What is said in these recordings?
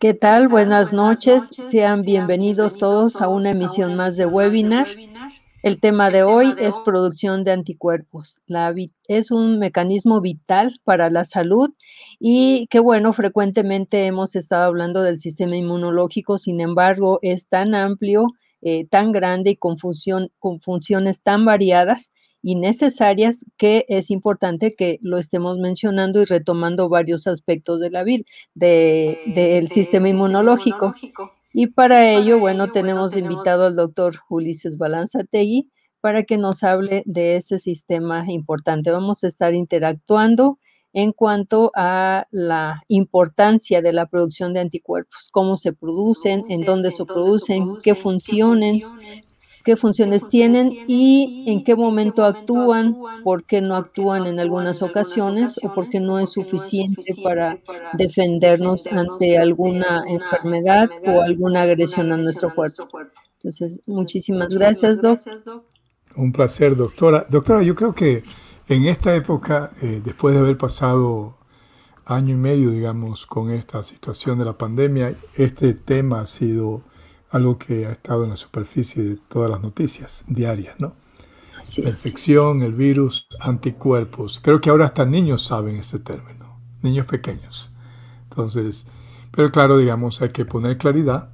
¿Qué tal? Buenas noches. Sean bienvenidos todos a una emisión más de webinar. El tema de hoy es producción de anticuerpos. La, es un mecanismo vital para la salud y que bueno, frecuentemente hemos estado hablando del sistema inmunológico, sin embargo, es tan amplio, eh, tan grande y con, con funciones tan variadas y necesarias que es importante que lo estemos mencionando y retomando varios aspectos de la vida, del sistema inmunológico. Y para ello, bueno, tenemos invitado al doctor Ulises Balanzategui para que nos hable de ese sistema importante. Vamos a estar interactuando en cuanto a la importancia de la producción de anticuerpos, cómo se producen, en dónde se producen, qué funcionen, qué funciones tienen y en qué momento actúan, por qué no actúan en algunas ocasiones o por qué no es suficiente para defendernos ante alguna enfermedad o alguna agresión a nuestro cuerpo. Entonces, muchísimas gracias, Doc. Un placer, doctora. Doctora, yo creo que en esta época, eh, después de haber pasado año y medio, digamos, con esta situación de la pandemia, este tema ha sido algo que ha estado en la superficie de todas las noticias diarias, ¿no? la infección, el virus, anticuerpos. Creo que ahora hasta niños saben este término, niños pequeños. Entonces, pero claro, digamos, hay que poner claridad,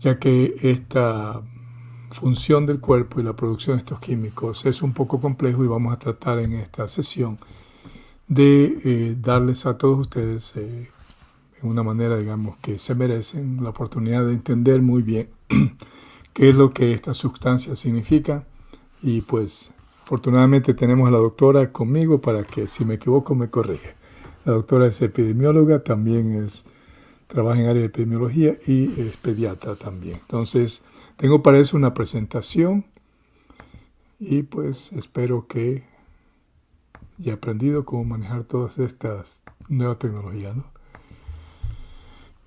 ya que esta función del cuerpo y la producción de estos químicos es un poco complejo y vamos a tratar en esta sesión de eh, darles a todos ustedes eh, en una manera, digamos, que se merecen la oportunidad de entender muy bien qué es lo que esta sustancia significa. Y pues, afortunadamente tenemos a la doctora conmigo para que si me equivoco me corrige. La doctora es epidemióloga, también es, trabaja en área de epidemiología y es pediatra también. Entonces, tengo para eso una presentación y pues espero que haya aprendido cómo manejar todas estas nuevas tecnologías, ¿no?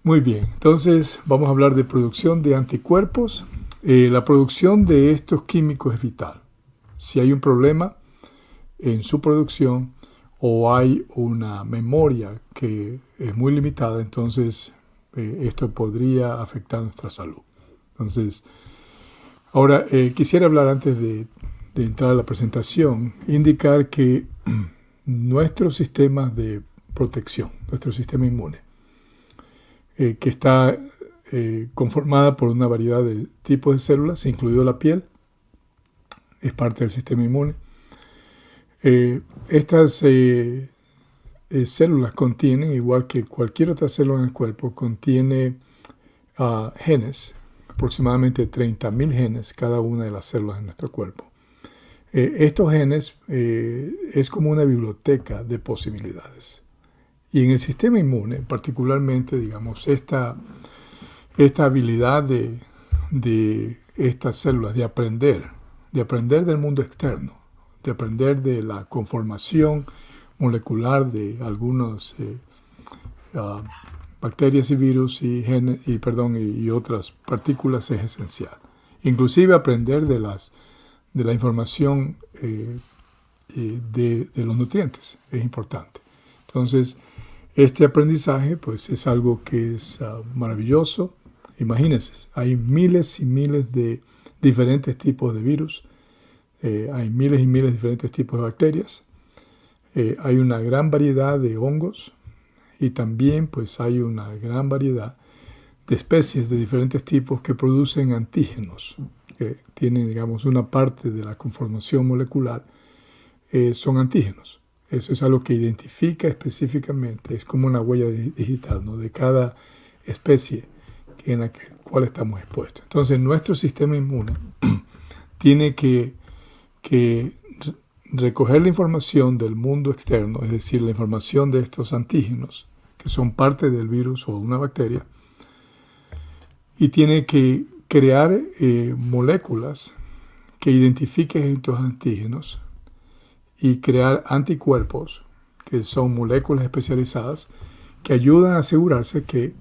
Muy bien, entonces vamos a hablar de producción de anticuerpos. Eh, la producción de estos químicos es vital. Si hay un problema en su producción o hay una memoria que es muy limitada, entonces eh, esto podría afectar nuestra salud. Entonces, ahora eh, quisiera hablar antes de, de entrar a la presentación, indicar que nuestro sistema de protección, nuestro sistema inmune, eh, que está eh, conformada por una variedad de tipos de células, incluido la piel, es parte del sistema inmune. Eh, estas células contienen, igual que cualquier otra célula en el cuerpo, contiene ah, genes, aproximadamente 30.000 genes cada una de las células en nuestro cuerpo. estos genes es como una biblioteca de posibilidades. Y en el sistema inmune, particularmente, digamos, esta, esta habilidad de, de estas células de aprender, de aprender del mundo externo, de aprender de la conformación molecular de algunas eh, ah, bacterias y virus y, y, perdón, y, otras partículas es esencial. Inclusive aprender de, las, de la información eh, eh, de, de, los nutrientes es importante. Entonces, este aprendizaje pues es algo que es ah, maravilloso. Imagínense, hay miles y miles de diferentes tipos de virus, eh, hay miles y miles de diferentes tipos de bacterias, eh, hay una gran variedad de hongos y también pues hay una gran variedad de especies de diferentes tipos que producen antígenos, que tienen digamos una parte de la conformación molecular, eh, son antígenos. Eso es algo que identifica específicamente, es como una huella digital ¿no? de cada especie en la cual estamos expuestos. Entonces nuestro sistema inmune tiene que, que recoger la información del mundo externo, es decir, la información de estos antígenos, que son parte del virus o una bacteria, y tiene que crear eh, moléculas que identifiquen estos antígenos y crear anticuerpos, que son moléculas especializadas, que ayudan a asegurarse que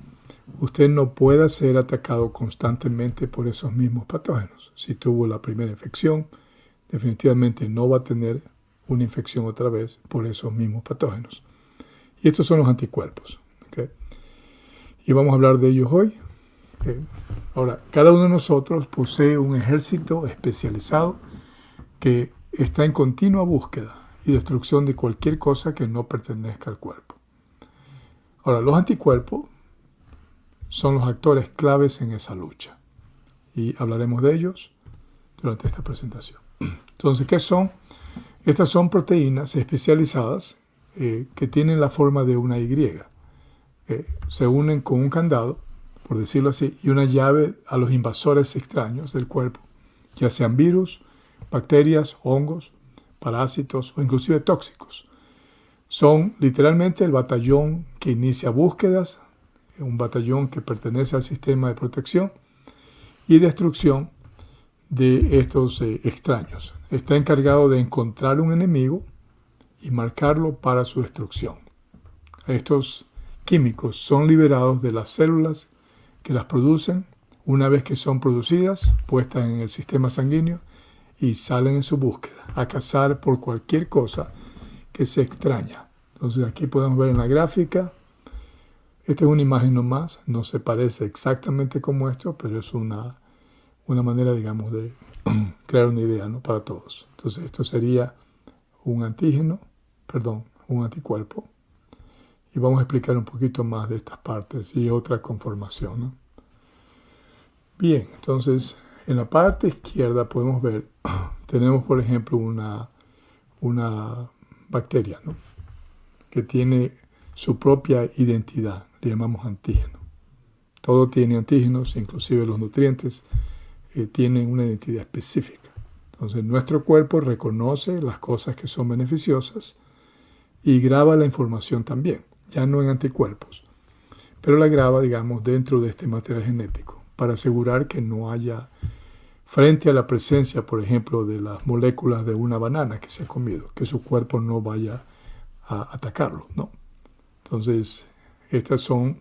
usted no pueda ser atacado constantemente por esos mismos patógenos. Si tuvo la primera infección, definitivamente no va a tener una infección otra vez por esos mismos patógenos. Y estos son los anticuerpos. Y vamos a hablar de ellos hoy. Ahora, cada uno de nosotros posee un ejército especializado que está en continua búsqueda y destrucción de cualquier cosa que no pertenezca al cuerpo. Ahora, los anticuerpos son los actores claves en esa lucha y hablaremos de ellos durante esta presentación. Entonces, ¿qué son? Estas son proteínas especializadas eh, que tienen la forma de una Y. Eh, se unen con un candado, por decirlo así, y una llave a los invasores extraños del cuerpo, ya sean virus, bacterias, hongos, parásitos o inclusive tóxicos. Son literalmente el batallón que inicia búsquedas, un batallón que pertenece al sistema de protección y destrucción de estos eh, extraños. Está encargado de encontrar un enemigo y marcarlo para su destrucción. Estos químicos son liberados de las células que las producen una vez que son producidas, puestas en el sistema sanguíneo y salen en su búsqueda a cazar por cualquier cosa que se extraña. Entonces aquí podemos ver en la gráfica, esta es una imagen nomás, no se parece exactamente como esto, pero es una, una manera, digamos, de crear una idea ¿no? para todos. Entonces esto sería un antígeno, perdón, un anticuerpo. Y vamos a explicar un poquito más de estas partes y otra conformación. Bien, entonces en la parte izquierda podemos ver, tenemos por ejemplo una, una bacteria que tiene su propia identidad, le llamamos antígeno. Todo tiene antígenos, inclusive los nutrientes, eh, tienen una identidad específica. Entonces nuestro cuerpo reconoce las cosas que son beneficiosas y graba la información también, ya no en anticuerpos, pero la graba, digamos, dentro de este material genético para asegurar que no haya, frente a la presencia, por ejemplo, de las moléculas de una banana que se ha comido, que su cuerpo no vaya a atacarlo, ¿no? Entonces, estos son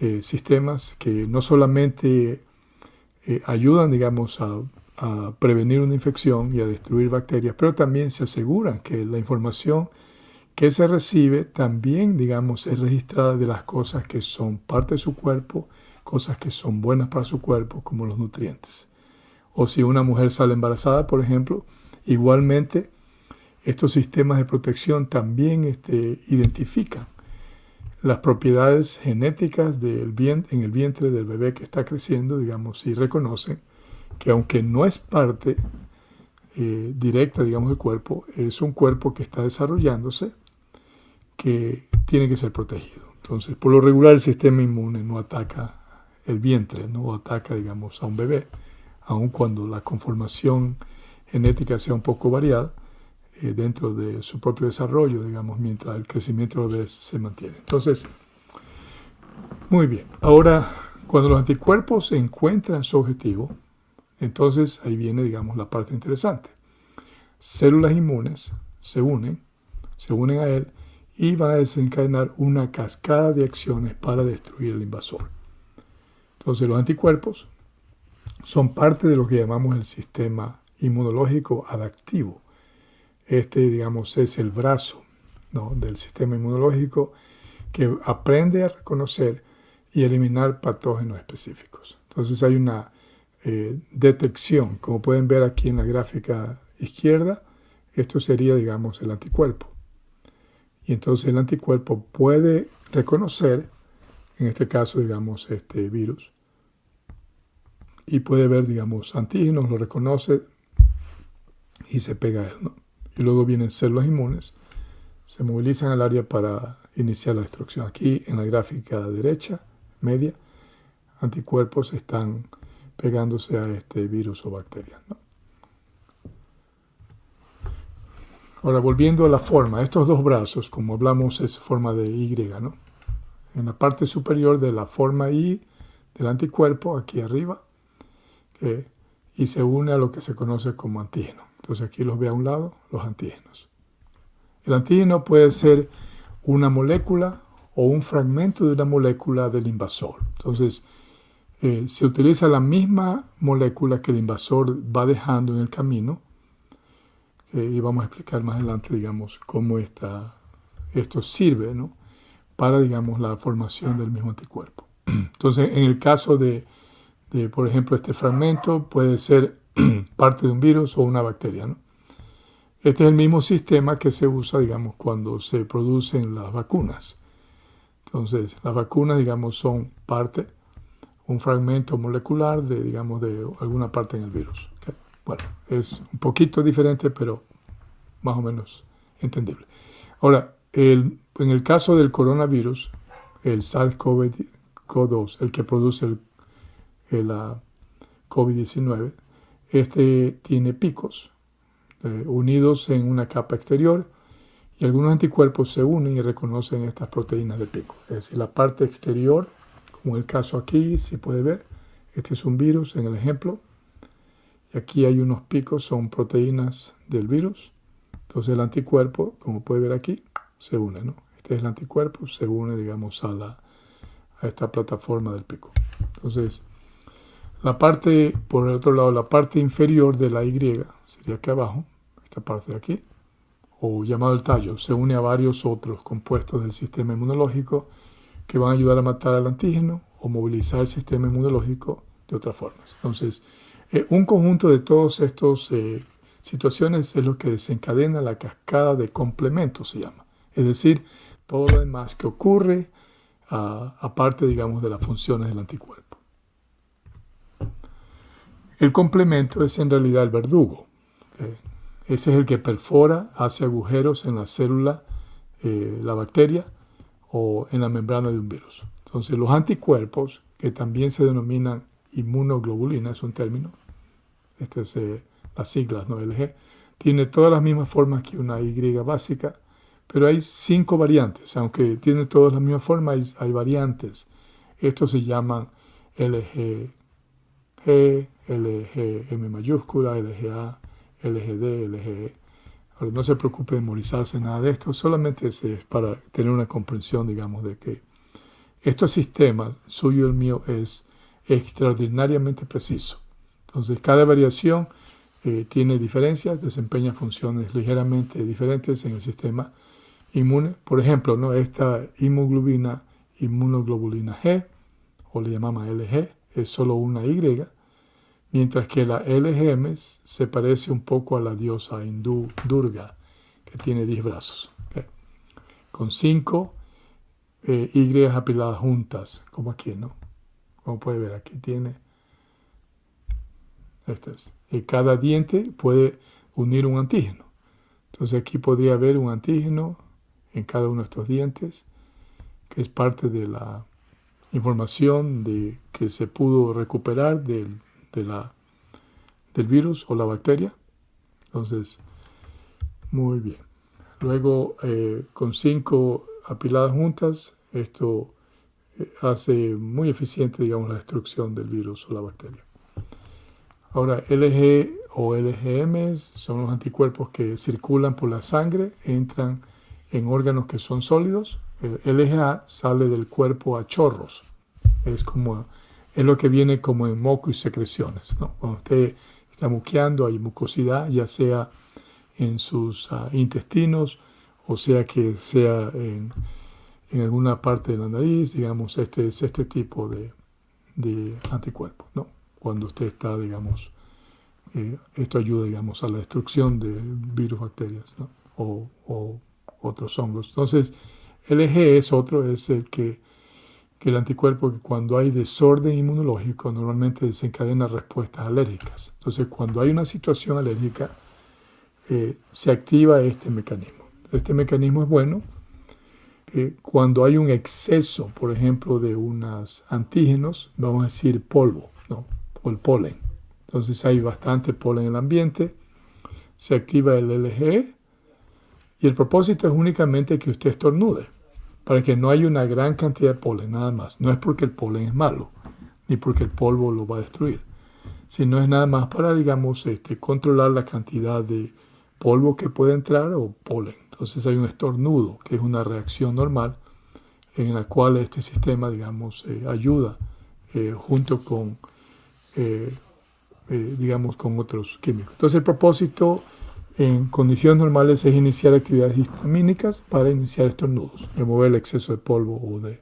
eh, sistemas que no solamente eh, ayudan, digamos, a, a, prevenir una infección y a destruir bacterias, pero también se aseguran que la información que se recibe también, digamos, es registrada de las cosas que son parte de su cuerpo cosas que son buenas para su cuerpo, como los nutrientes. O si una mujer sale embarazada, por ejemplo, igualmente estos sistemas de protección también este, identifican las propiedades genéticas en el vientre del bebé que está creciendo, digamos, y reconocen que aunque no es parte eh, directa, digamos, del cuerpo, es un cuerpo que está desarrollándose que tiene que ser protegido. Entonces, por lo regular, el sistema inmune no ataca el vientre, no ataca, digamos, a un bebé, aun cuando la conformación genética sea un poco variada eh, dentro de su propio desarrollo, digamos, mientras el crecimiento bebé se mantiene. Entonces, muy bien. Ahora, cuando los anticuerpos encuentran su objetivo, entonces ahí viene, digamos, la parte interesante. Células inmunes se unen, se unen a él y van a desencadenar una cascada de acciones para destruir el invasor. Entonces los anticuerpos son parte de lo que llamamos el sistema inmunológico adaptivo. Este, digamos, es el brazo del sistema inmunológico que aprende a reconocer y eliminar patógenos específicos. Entonces hay una eh, detección, como pueden ver aquí en la gráfica izquierda, esto sería, digamos, el anticuerpo. Y entonces el anticuerpo puede reconocer, en este caso, digamos, este virus, y puede ver, digamos, antígenos, lo reconoce y se pega a él. ¿no? Y luego vienen células inmunes, se movilizan al área para iniciar la destrucción. Aquí en la gráfica derecha, media, anticuerpos están pegándose a este virus o bacteria. ¿no? Ahora, volviendo a la forma, estos dos brazos, como hablamos, es forma de Y, ¿no? En la parte superior de la forma Y del anticuerpo, aquí arriba, y se une a lo que se conoce como antígeno. Entonces aquí los ve a un lado, los antígenos. El antígeno puede ser una molécula o un fragmento de una molécula del invasor. Entonces, eh, se utiliza la misma molécula que el invasor va dejando en el camino. Eh, y vamos a explicar más adelante, digamos, cómo esta, esto sirve ¿no? para, digamos, la formación del mismo anticuerpo. Entonces, en el caso de, de por ejemplo, este fragmento puede ser parte de un virus o una bacteria. ¿no? Este es el mismo sistema que se usa, digamos, cuando se producen las vacunas. Entonces, las vacunas, digamos, son parte, un fragmento molecular de, digamos, de alguna parte en el virus. Bueno, es un poquito diferente, pero más o menos entendible. Ahora, el, en el caso del coronavirus, el SARS-CoV-2, el que produce el, el COVID-19, este tiene picos eh, unidos en una capa exterior y algunos anticuerpos se unen y reconocen estas proteínas de pico. Es decir, la parte exterior, como en el caso aquí, si puede ver, este es un virus en el ejemplo, y aquí hay unos picos, son proteínas del virus. Entonces el anticuerpo, como puede ver aquí, se une, ¿no? Este es el anticuerpo, se une, digamos, a, la, a esta plataforma del pico. Entonces, la parte, por el otro lado, la parte inferior de la Y, sería aquí abajo, esta parte de aquí, o llamado el tallo, se une a varios otros compuestos del sistema inmunológico que van a ayudar a matar al antígeno o movilizar el sistema inmunológico de otras formas. Entonces, eh, un conjunto de todas estas eh, situaciones es lo que desencadena la cascada de complementos, se llama. Es decir, todo lo demás que ocurre aparte, digamos, de las funciones del anticuerpo. El complemento es en realidad el verdugo. Ese es el que perfora, hace agujeros en la célula, eh, la bacteria o en la membrana de un virus. Entonces los anticuerpos, que también se denominan inmunoglobulina, es un término, este es eh, las siglas, ¿no? LG, tiene todas las mismas formas que una Y básica, pero hay cinco variantes, aunque tiene todas las mismas formas, hay, variantes. Estos se llaman LGG, LGM mayúscula, LGA, LGD, LGE. Ahora, no se preocupe de memorizarse nada de esto, solamente es, para tener una comprensión, digamos, de que este sistema suyo y el mío es extraordinariamente preciso. Entonces, cada variación eh, tiene diferencias, desempeña funciones ligeramente diferentes en el sistema inmune. Por ejemplo, ¿no? esta hemoglobina, inmunoglobulina G, o le llamamos LG, es solo una Y, mientras que la LGM se parece un poco a la diosa hindú Durga, que tiene 10 brazos, con 5 eh, Y apiladas juntas, como aquí, ¿no? Como puede ver, aquí tiene. Este es. Y cada diente puede unir un antígeno. Entonces aquí podría haber un antígeno en cada uno de estos dientes, que es parte de la información de, que se pudo recuperar del de la, del virus o la bacteria. Entonces, muy bien. Luego, eh, con cinco apiladas juntas, esto eh, hace muy eficiente, digamos, la destrucción del virus o la bacteria. Ahora, LG o LGM son los anticuerpos que circulan por la sangre, entran en órganos que son sólidos. El LGA sale del cuerpo a chorros. Es como es lo que viene como en moco y secreciones. Cuando usted está muqueando, hay mucosidad, ya sea en sus ah, intestinos, o sea que sea en, alguna parte de la nariz, digamos, este es este tipo de, de anticuerpos, ¿no? Cuando usted está, digamos, eh, esto ayuda, digamos, a la destrucción de virus, bacterias, o, o, otros hongos. Entonces, el eje es otro, es el que que el anticuerpo que cuando hay desorden inmunológico normalmente desencadena respuestas alérgicas. Entonces cuando hay una situación alérgica eh, se activa este mecanismo. Este mecanismo es bueno cuando hay un exceso, por ejemplo, de unos antígenos, vamos a decir polvo, ¿no? o el polen. Entonces hay bastante polen en el ambiente, se activa el LG y el propósito es únicamente que usted estornude para que no haya una gran cantidad de polen, nada más. No es porque el polen es malo, ni porque el polvo lo va a destruir, sino es nada más para, digamos, este, controlar la cantidad de polvo que puede entrar o polen. Entonces hay un estornudo, que es una reacción normal en la cual este sistema, digamos, eh, ayuda eh, junto con, eh, digamos, con otros químicos. Entonces el propósito en condiciones normales es iniciar actividades histamínicas para iniciar estornudos, remover el exceso de polvo o de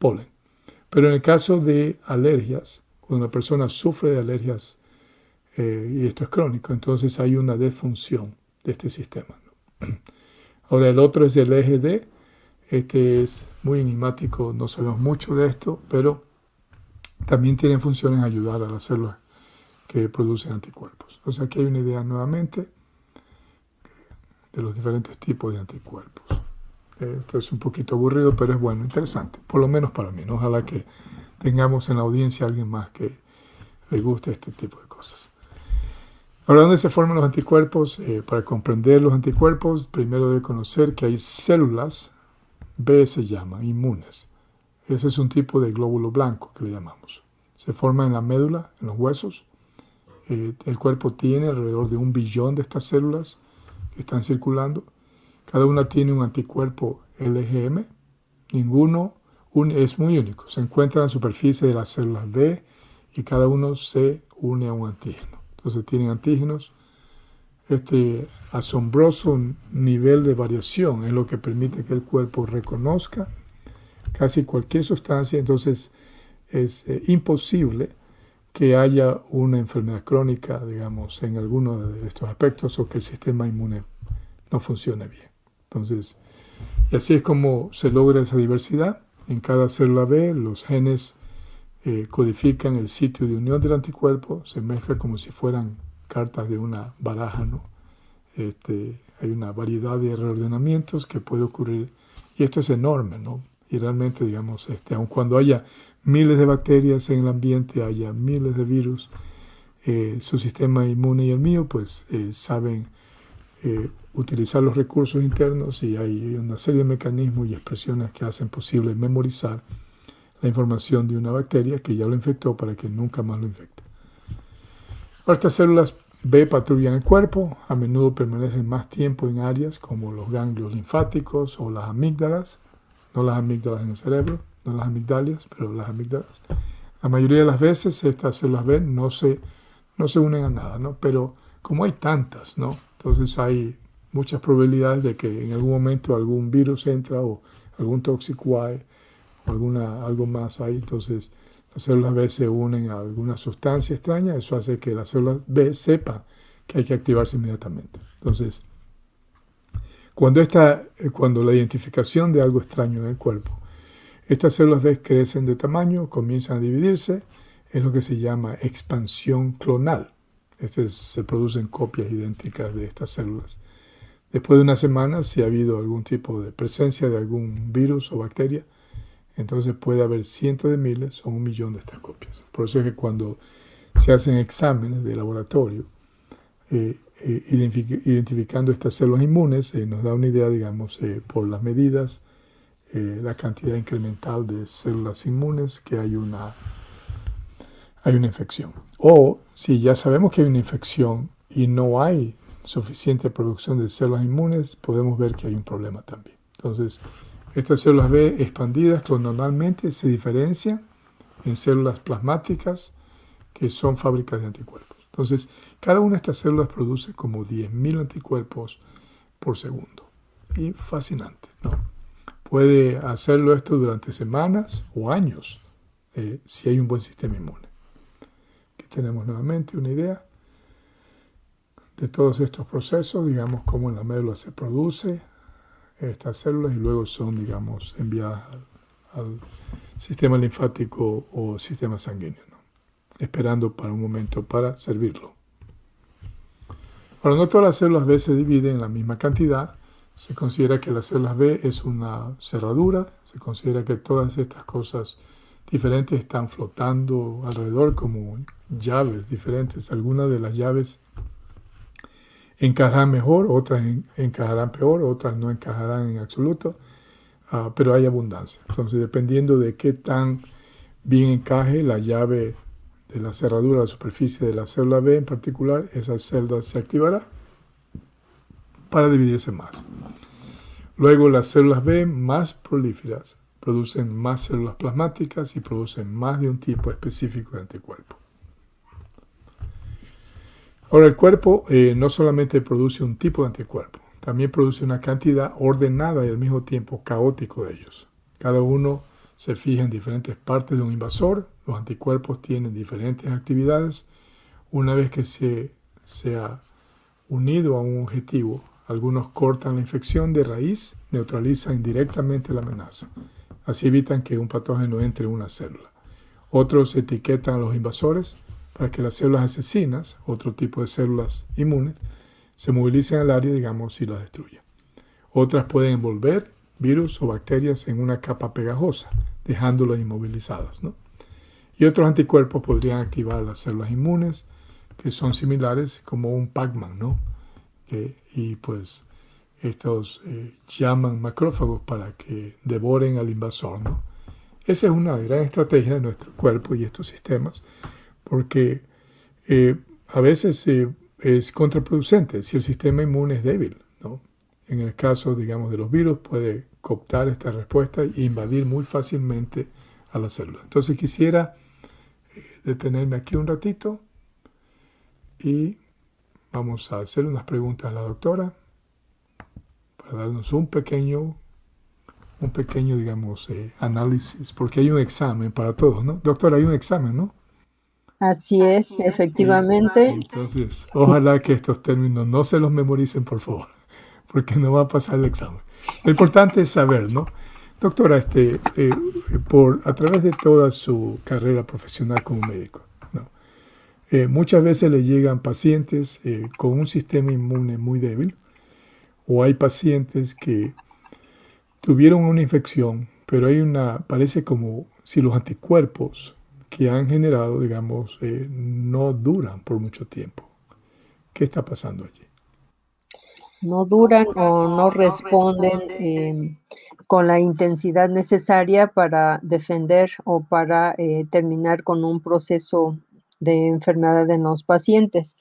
polen. Pero en el caso de alergias, cuando una persona sufre de alergias eh, y esto es crónico, entonces hay una defunción de este sistema. Ahora el otro es el eje D, este es muy enigmático, no sabemos mucho de esto, pero también tiene funciones ayudar a las células que producen anticuerpos. O sea que hay una idea nuevamente de los diferentes tipos de anticuerpos. Esto es un poquito aburrido, pero es bueno, interesante, por lo menos para mí. Ojalá que tengamos en la audiencia a alguien más que le guste este tipo de cosas. Ahora, ¿dónde se forman los anticuerpos? Eh, para comprender los anticuerpos, primero debe conocer que hay células, B se llama, inmunes. Ese es un tipo de glóbulo blanco que le llamamos. Se forma en la médula, en los huesos. Eh, el cuerpo tiene alrededor de un billón de estas células están circulando. Cada una tiene un anticuerpo LGM. Ninguno es muy único. Se encuentra en la superficie de las células B y cada uno se une a un antígeno. Entonces tienen antígenos. Este asombroso nivel de variación es lo que permite que el cuerpo reconozca casi cualquier sustancia. Entonces es eh, imposible que haya una enfermedad crónica, digamos, en alguno de estos aspectos o que el sistema inmune no funcione bien. Entonces, y así es como se logra esa diversidad. En cada célula B los genes eh, codifican el sitio de unión del anticuerpo, se mezcla como si fueran cartas de una baraja, ¿no? Este, hay una variedad de reordenamientos que puede ocurrir y esto es enorme, ¿no? Y realmente, digamos, este, aun cuando haya miles de bacterias en el ambiente, haya miles de virus, eh, su sistema inmune y el mío, pues eh, saben utilizar los recursos internos y hay una serie de mecanismos y expresiones que hacen posible memorizar la información de una bacteria que ya lo infectó para que nunca más lo infecte. estas células B patrullan el cuerpo, a menudo permanecen más tiempo en áreas como los ganglios linfáticos o las amígdalas, no las amígdalas en el cerebro, las amigdalias, pero las amígdalas. La mayoría de las veces estas células B no se, no se unen a nada, ¿no? pero como hay tantas, ¿no? entonces hay muchas probabilidades de que en algún momento algún virus entra o algún tóxico hay o alguna, algo más hay. Entonces las células B se unen a alguna sustancia extraña. Eso hace que la célula B sepa que hay que activarse inmediatamente. Entonces, cuando, esta, eh, cuando la identificación de algo extraño en el cuerpo, estas células crecen de tamaño, comienzan a dividirse, es lo que se llama expansión clonal. Este se producen copias idénticas de estas células. Después de una semana, si ha habido algún tipo de presencia de algún virus o bacteria, entonces puede haber cientos de miles o un millón de estas copias. Por eso es que cuando se hacen exámenes de laboratorio, eh, eh, identificando estas células inmunes, eh, nos da una idea, digamos, por las medidas, la cantidad incremental de células inmunes que hay una, hay una infección. O si ya sabemos que hay una infección y no hay suficiente producción de células inmunes, podemos ver que hay un problema también. Entonces, estas células B expandidas clonalmente se diferencian en células plasmáticas que son fábricas de anticuerpos. Entonces, cada una de estas células produce como 10.000 anticuerpos por segundo. Y fascinante, ¿no? Puede hacerlo esto durante semanas o años eh, si hay un buen sistema inmune. Aquí tenemos nuevamente una idea de todos estos procesos, digamos, cómo en la médula se produce estas células y luego son, digamos, enviadas al, sistema linfático o sistema sanguíneo, esperando para un momento para servirlo. Ahora, no todas las células B se dividen en la misma cantidad. Se considera que las células B es una cerradura, se considera que todas estas cosas diferentes están flotando alrededor como llaves diferentes. Algunas de las llaves encajarán mejor, otras encajarán peor, otras no encajarán en absoluto, ah, pero hay abundancia. Entonces, dependiendo de qué tan bien encaje la llave de la cerradura, la superficie de la célula B en particular, esa celda se activará para dividirse más. Luego las células B más prolíferas producen más células plasmáticas y producen más de un tipo específico de anticuerpo. Ahora, el cuerpo eh, no solamente produce un tipo de anticuerpo, también produce una cantidad ordenada y al mismo tiempo caótico de ellos. Cada uno se fija en diferentes partes de un invasor. Los anticuerpos tienen diferentes actividades. Una vez que se, se ha unido a un objetivo, algunos cortan la infección de raíz, neutralizan indirectamente la amenaza. Así evitan que un patógeno entre en una célula. Otros etiquetan a los invasores para que las células asesinas, otro tipo de células inmunes, se movilicen al área, digamos, y las destruyan. Otras pueden envolver virus o bacterias en una capa pegajosa, dejándolas inmovilizadas. Y otros anticuerpos podrían activar las células inmunes, que son similares como un Pac-Man, ¿no? Y pues estos eh, llaman macrófagos para que devoren al invasor, ¿no? Esa es una gran estrategia de nuestro cuerpo y estos sistemas, porque eh, a veces eh, es contraproducente si el sistema inmune es débil, ¿no? En el caso, digamos, de los virus, puede cooptar esta respuesta e invadir muy fácilmente a la célula. Entonces quisiera detenerme aquí un ratito y vamos a hacer unas preguntas a la doctora para darnos un pequeño, un pequeño, digamos, eh, análisis, porque hay un examen para todos, ¿no? Doctora, hay un examen, ¿no? Así es, efectivamente. Entonces, ojalá que estos términos no se los memoricen, por favor, porque no va a pasar el examen. Lo importante es saber, ¿no? Doctora, este, eh, por, a través de toda su carrera profesional como médico, eh, muchas veces le llegan pacientes eh, con un sistema inmune muy débil o hay pacientes que tuvieron una infección, pero hay una, parece como si los anticuerpos que han generado, digamos, eh, no duran por mucho tiempo. ¿Qué está pasando allí? No duran o no responden con la intensidad necesaria para defender o para terminar con un proceso de enfermedad en los pacientes.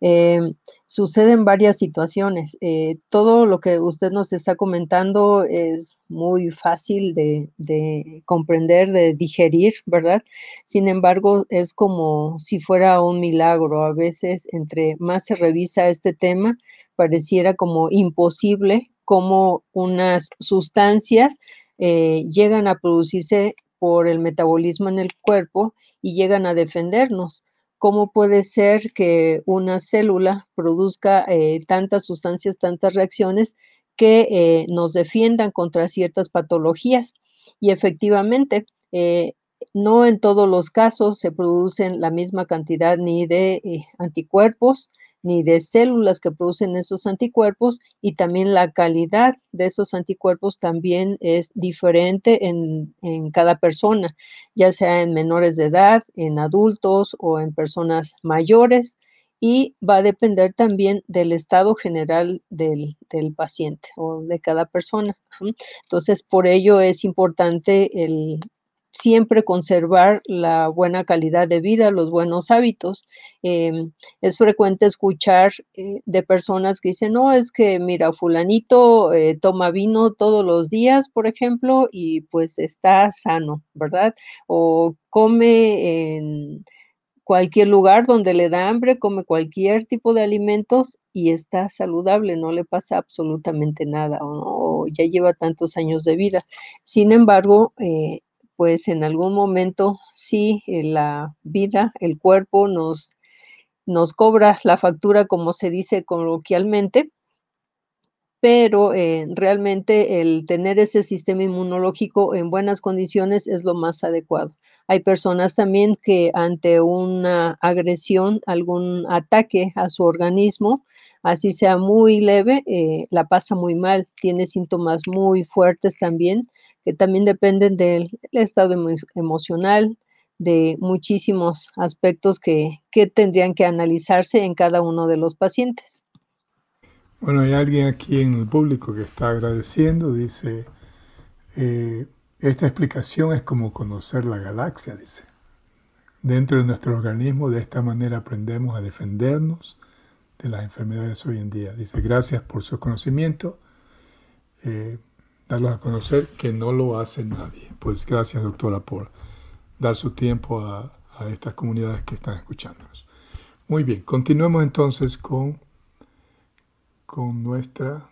Eh, suceden varias situaciones. Eh, todo lo que usted nos está comentando es muy fácil de, de, comprender, de digerir, ¿verdad? Sin embargo, es como si fuera un milagro. A veces, entre más se revisa este tema, pareciera como imposible cómo unas sustancias eh, llegan a producirse por el metabolismo en el cuerpo y llegan a defendernos. ¿Cómo puede ser que una célula produzca eh, tantas sustancias, tantas reacciones que eh, nos defiendan contra ciertas patologías? Y efectivamente, eh, no en todos los casos se producen la misma cantidad ni de anticuerpos ni de células que producen esos anticuerpos y también la calidad de esos anticuerpos también es diferente en, cada persona, ya sea en menores de edad, en adultos o en personas mayores y va a depender también del estado general del, del, paciente o de cada persona. Entonces, por ello es importante el, siempre conservar la buena calidad de vida, los buenos hábitos. Em, es frecuente escuchar eh, de personas que dicen, no, es que mira, fulanito eh, toma vino todos los días, por ejemplo, y pues está sano, ¿verdad? O come en cualquier lugar donde le da hambre, come cualquier tipo de alimentos y está saludable, no le pasa absolutamente nada o, ya lleva tantos años de vida. Sin embargo, eh, pues en algún momento sí eh, la vida, el cuerpo nos, nos cobra la factura, como se dice coloquialmente, pero eh, realmente el tener ese sistema inmunológico en buenas condiciones es lo más adecuado. Hay personas también que ante una agresión, algún ataque a su organismo, así sea muy leve, eh, la pasa muy mal, tiene síntomas muy fuertes también que también dependen del estado emocional, de muchísimos aspectos que, tendrían que analizarse en cada uno de los pacientes. Bueno, hay alguien aquí en el público que está agradeciendo, dice, eh, esta explicación es como conocer la galaxia, dice. Dentro de nuestro organismo, de esta manera aprendemos a defendernos de las enfermedades hoy en día. Dice, gracias por su conocimiento. Eh, darlos a conocer que no lo hace nadie. Pues gracias doctora por dar su tiempo a, estas comunidades que están escuchándonos. Muy bien, continuemos entonces con, con nuestra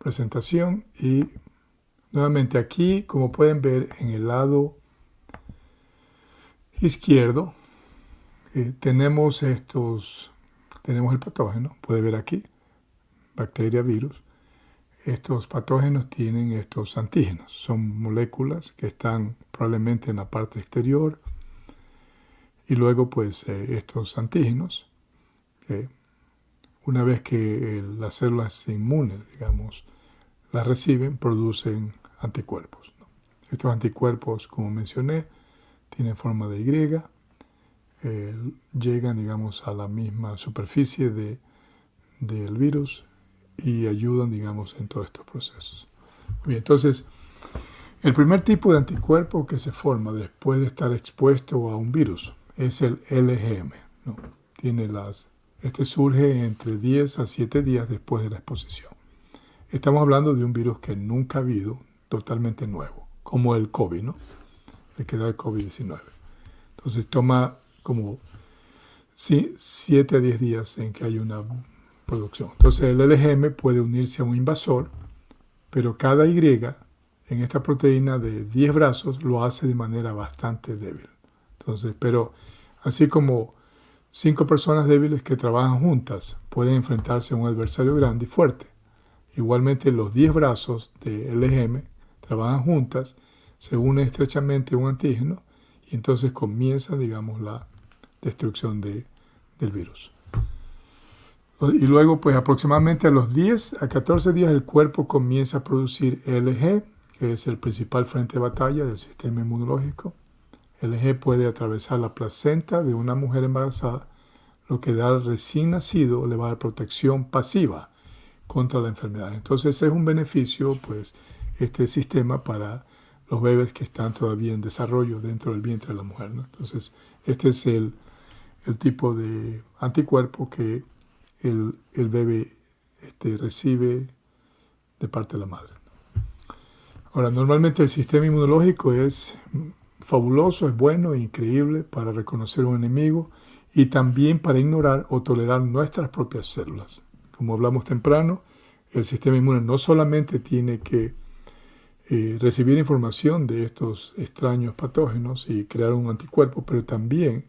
presentación y Nuevamente aquí, como pueden ver en el lado izquierdo, eh, tenemos estos, tenemos el patógeno, puede ver aquí, bacteria, virus. Estos patógenos tienen estos antígenos, son moléculas que están probablemente en la parte exterior y luego pues eh, estos antígenos, eh, una vez que las células inmunes, digamos, las reciben, producen anticuerpos. Estos anticuerpos, como mencioné, tienen forma de Y, eh, llegan, digamos, a la misma superficie de, del virus y ayudan, digamos, en todos estos procesos. Bien, entonces, el primer tipo de anticuerpo que se forma después de estar expuesto a un virus es el LGM. ¿no? Tiene las, este surge entre 10 a 7 días después de la exposición. Estamos hablando de un virus que nunca ha habido, totalmente nuevo, como el COVID, ¿no? Le queda el COVID-19. Entonces toma como 7 a 10 días en que hay una producción. Entonces el LGM puede unirse a un invasor, pero cada Y en esta proteína de 10 brazos lo hace de manera bastante débil. Entonces, pero así como cinco personas débiles que trabajan juntas pueden enfrentarse a un adversario grande y fuerte, igualmente los 10 brazos de LGM trabajan juntas, se unen estrechamente a un antígeno y entonces comienza, digamos, la destrucción de, del virus. Y luego, pues aproximadamente a los 10 a 14 días el cuerpo comienza a producir LG, que es el principal frente de batalla del sistema inmunológico. LG puede atravesar la placenta de una mujer embarazada, lo que da al recién nacido le va a dar protección pasiva contra la enfermedad. Entonces es un beneficio, pues, este sistema para los bebés que están todavía en desarrollo dentro del vientre de la mujer. Entonces, este es el, el tipo de anticuerpo que el, bebé este, recibe de parte de la madre. Ahora, normalmente el sistema inmunológico es fabuloso, es bueno increíble para reconocer un enemigo y también para ignorar o tolerar nuestras propias células. Como hablamos temprano, el sistema inmune no solamente tiene que eh, recibir información de estos extraños patógenos y crear un anticuerpo, pero también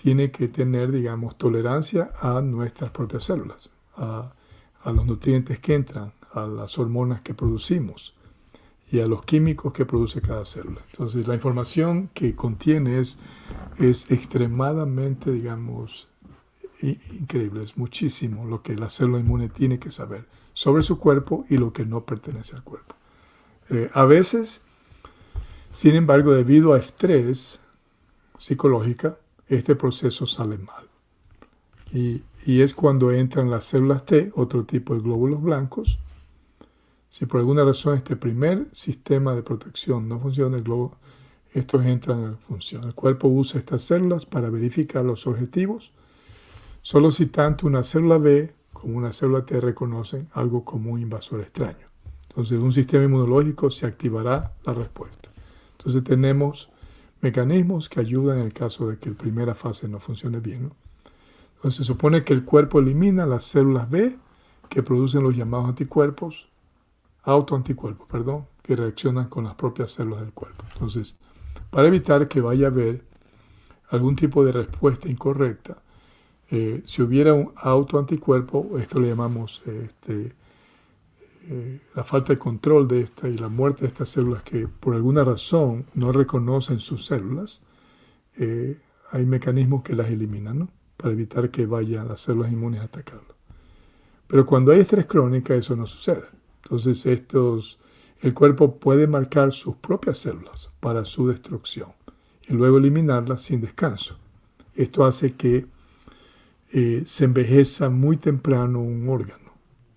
tiene que tener, digamos, tolerancia a nuestras propias células, a, los nutrientes que entran, a las hormonas que producimos y a los químicos que produce cada célula. Entonces, la información que contiene es, es extremadamente, digamos, increíble, es muchísimo lo que la célula inmune tiene que saber sobre su cuerpo y lo que no pertenece al cuerpo. Eh, a veces, sin embargo, debido a estrés psicológica, este proceso sale mal. Y, es cuando entran las células T, otro tipo de glóbulos blancos. Si por alguna razón este primer sistema de protección no funciona, el globo, estos entran en función. El cuerpo usa estas células para verificar los objetivos, solo si tanto una célula B como una célula T reconocen algo como un invasor extraño. Entonces, un sistema inmunológico se activará la respuesta. Entonces, tenemos mecanismos que ayudan en el caso de que la primera fase no funcione bien. Entonces se supone que el cuerpo elimina las células B que producen los llamados anticuerpos, autoanticuerpos, perdón, que reaccionan con las propias células del cuerpo. Entonces, para evitar que vaya a haber algún tipo de respuesta incorrecta, eh, si hubiera un autoanticuerpo, esto le llamamos este, eh, la falta de control de esta y la muerte de estas células que por alguna razón no reconocen sus células, eh, hay mecanismos que las eliminan, Para evitar que vayan las células inmunes a atacarlo. Pero cuando hay estrés crónica eso no sucede. Entonces estos, el cuerpo puede marcar sus propias células para su destrucción y luego eliminarlas sin descanso. Esto hace que eh, se envejeza muy temprano un órgano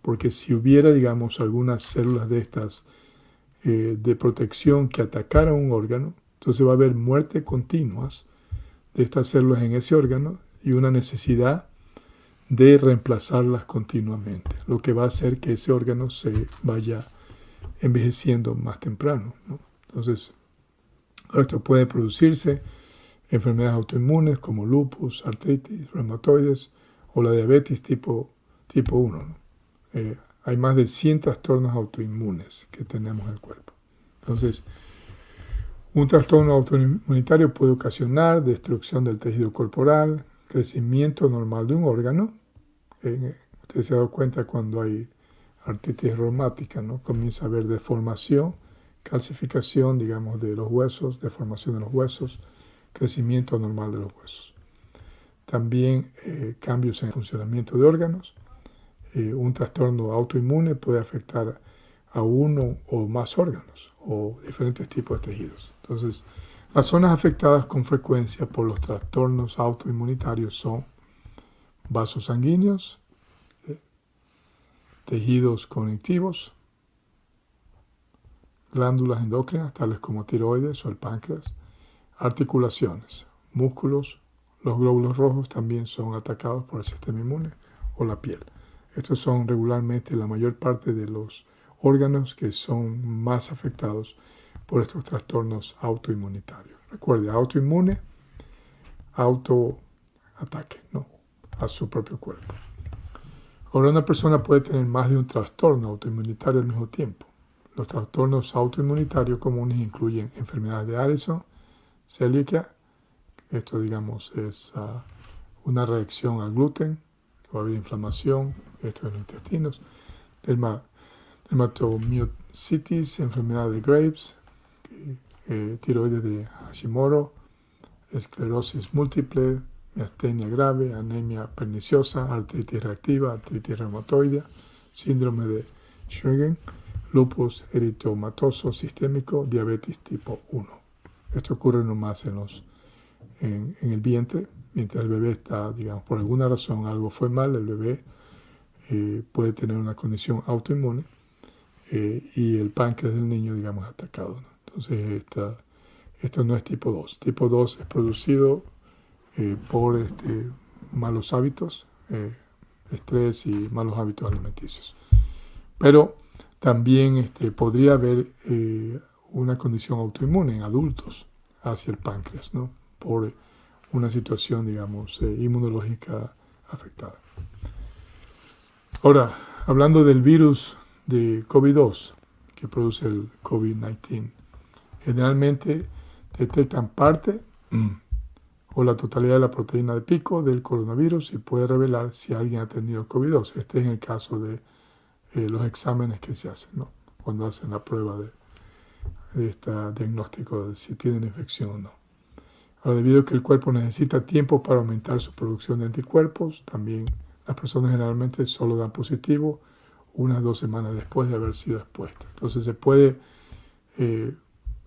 porque si hubiera, digamos, algunas células de estas eh, de protección que atacaran un órgano, entonces va a haber muerte continuas de estas células en ese órgano y una necesidad de reemplazarlas continuamente, lo que va a hacer que ese órgano se vaya envejeciendo más temprano. Entonces, esto puede producirse enfermedades autoinmunes como lupus, artritis, reumatoides o la diabetes tipo, tipo 1. Eh, hay más de 100 trastornos autoinmunes que tenemos en el cuerpo. Entonces, un trastorno autoinmunitario puede ocasionar destrucción del tejido corporal, crecimiento normal de un órgano. usted se ha dado cuenta cuando hay artritis reumática, ¿no? Comienza a haber deformación, calcificación, digamos, de los huesos, deformación de los huesos, crecimiento normal de los huesos. También eh, cambios en el funcionamiento de órganos. Eh, un trastorno autoinmune puede afectar a uno o más órganos o diferentes tipos de tejidos. Entonces, las zonas afectadas con frecuencia por los trastornos autoinmunitarios son vasos sanguíneos, eh, tejidos conectivos, glándulas endócrinas tales como tiroides o el páncreas, articulaciones, músculos, los glóbulos rojos también son atacados por el sistema inmune o la piel. Estos son regularmente la mayor parte de los órganos que son más afectados por estos trastornos autoinmunitarios. Recuerde, autoinmune, autoataque, ¿no? A su propio cuerpo. Ahora, una persona puede tener más de un trastorno autoinmunitario al mismo tiempo. Los trastornos autoinmunitarios comunes incluyen enfermedades de Addison, celiaquia, esto digamos es ah, una reacción al gluten, a haber inflamación, esto en los intestinos, dermatomiositis, enfermedad de Graves, eh, tiroides de Hashimoto, esclerosis múltiple, miastenia grave, anemia perniciosa, artritis reactiva, artritis reumatoide, síndrome de Sjögren, lupus eritomatoso sistémico, diabetes tipo 1. Esto ocurre nomás en, los, en, el vientre, mientras el bebé está, digamos, por alguna razón algo fue mal, el bebé eh, puede tener una condición autoinmune eh, y el páncreas del niño, digamos, atacado. Entonces, esto no es tipo 2. Tipo 2 es producido eh, por este, malos hábitos, estrés y malos hábitos alimenticios. Pero también este, podría haber una condición autoinmune en adultos hacia el páncreas, ¿no? por una situación, digamos, inmunológica afectada. Ahora, hablando del virus de COVID-2 que produce el COVID-19, Generalmente detectan parte mm, o la totalidad de la proteína de pico del coronavirus y puede revelar si alguien ha tenido COVID-2. Este es el caso de eh, los exámenes que se hacen, ¿no? cuando hacen la prueba de, este diagnóstico de si tienen infección o no. Ahora, debido a que el cuerpo necesita tiempo para aumentar su producción de anticuerpos, también las personas generalmente solo dan positivo unas dos semanas después de haber sido expuestas. Entonces se puede eh,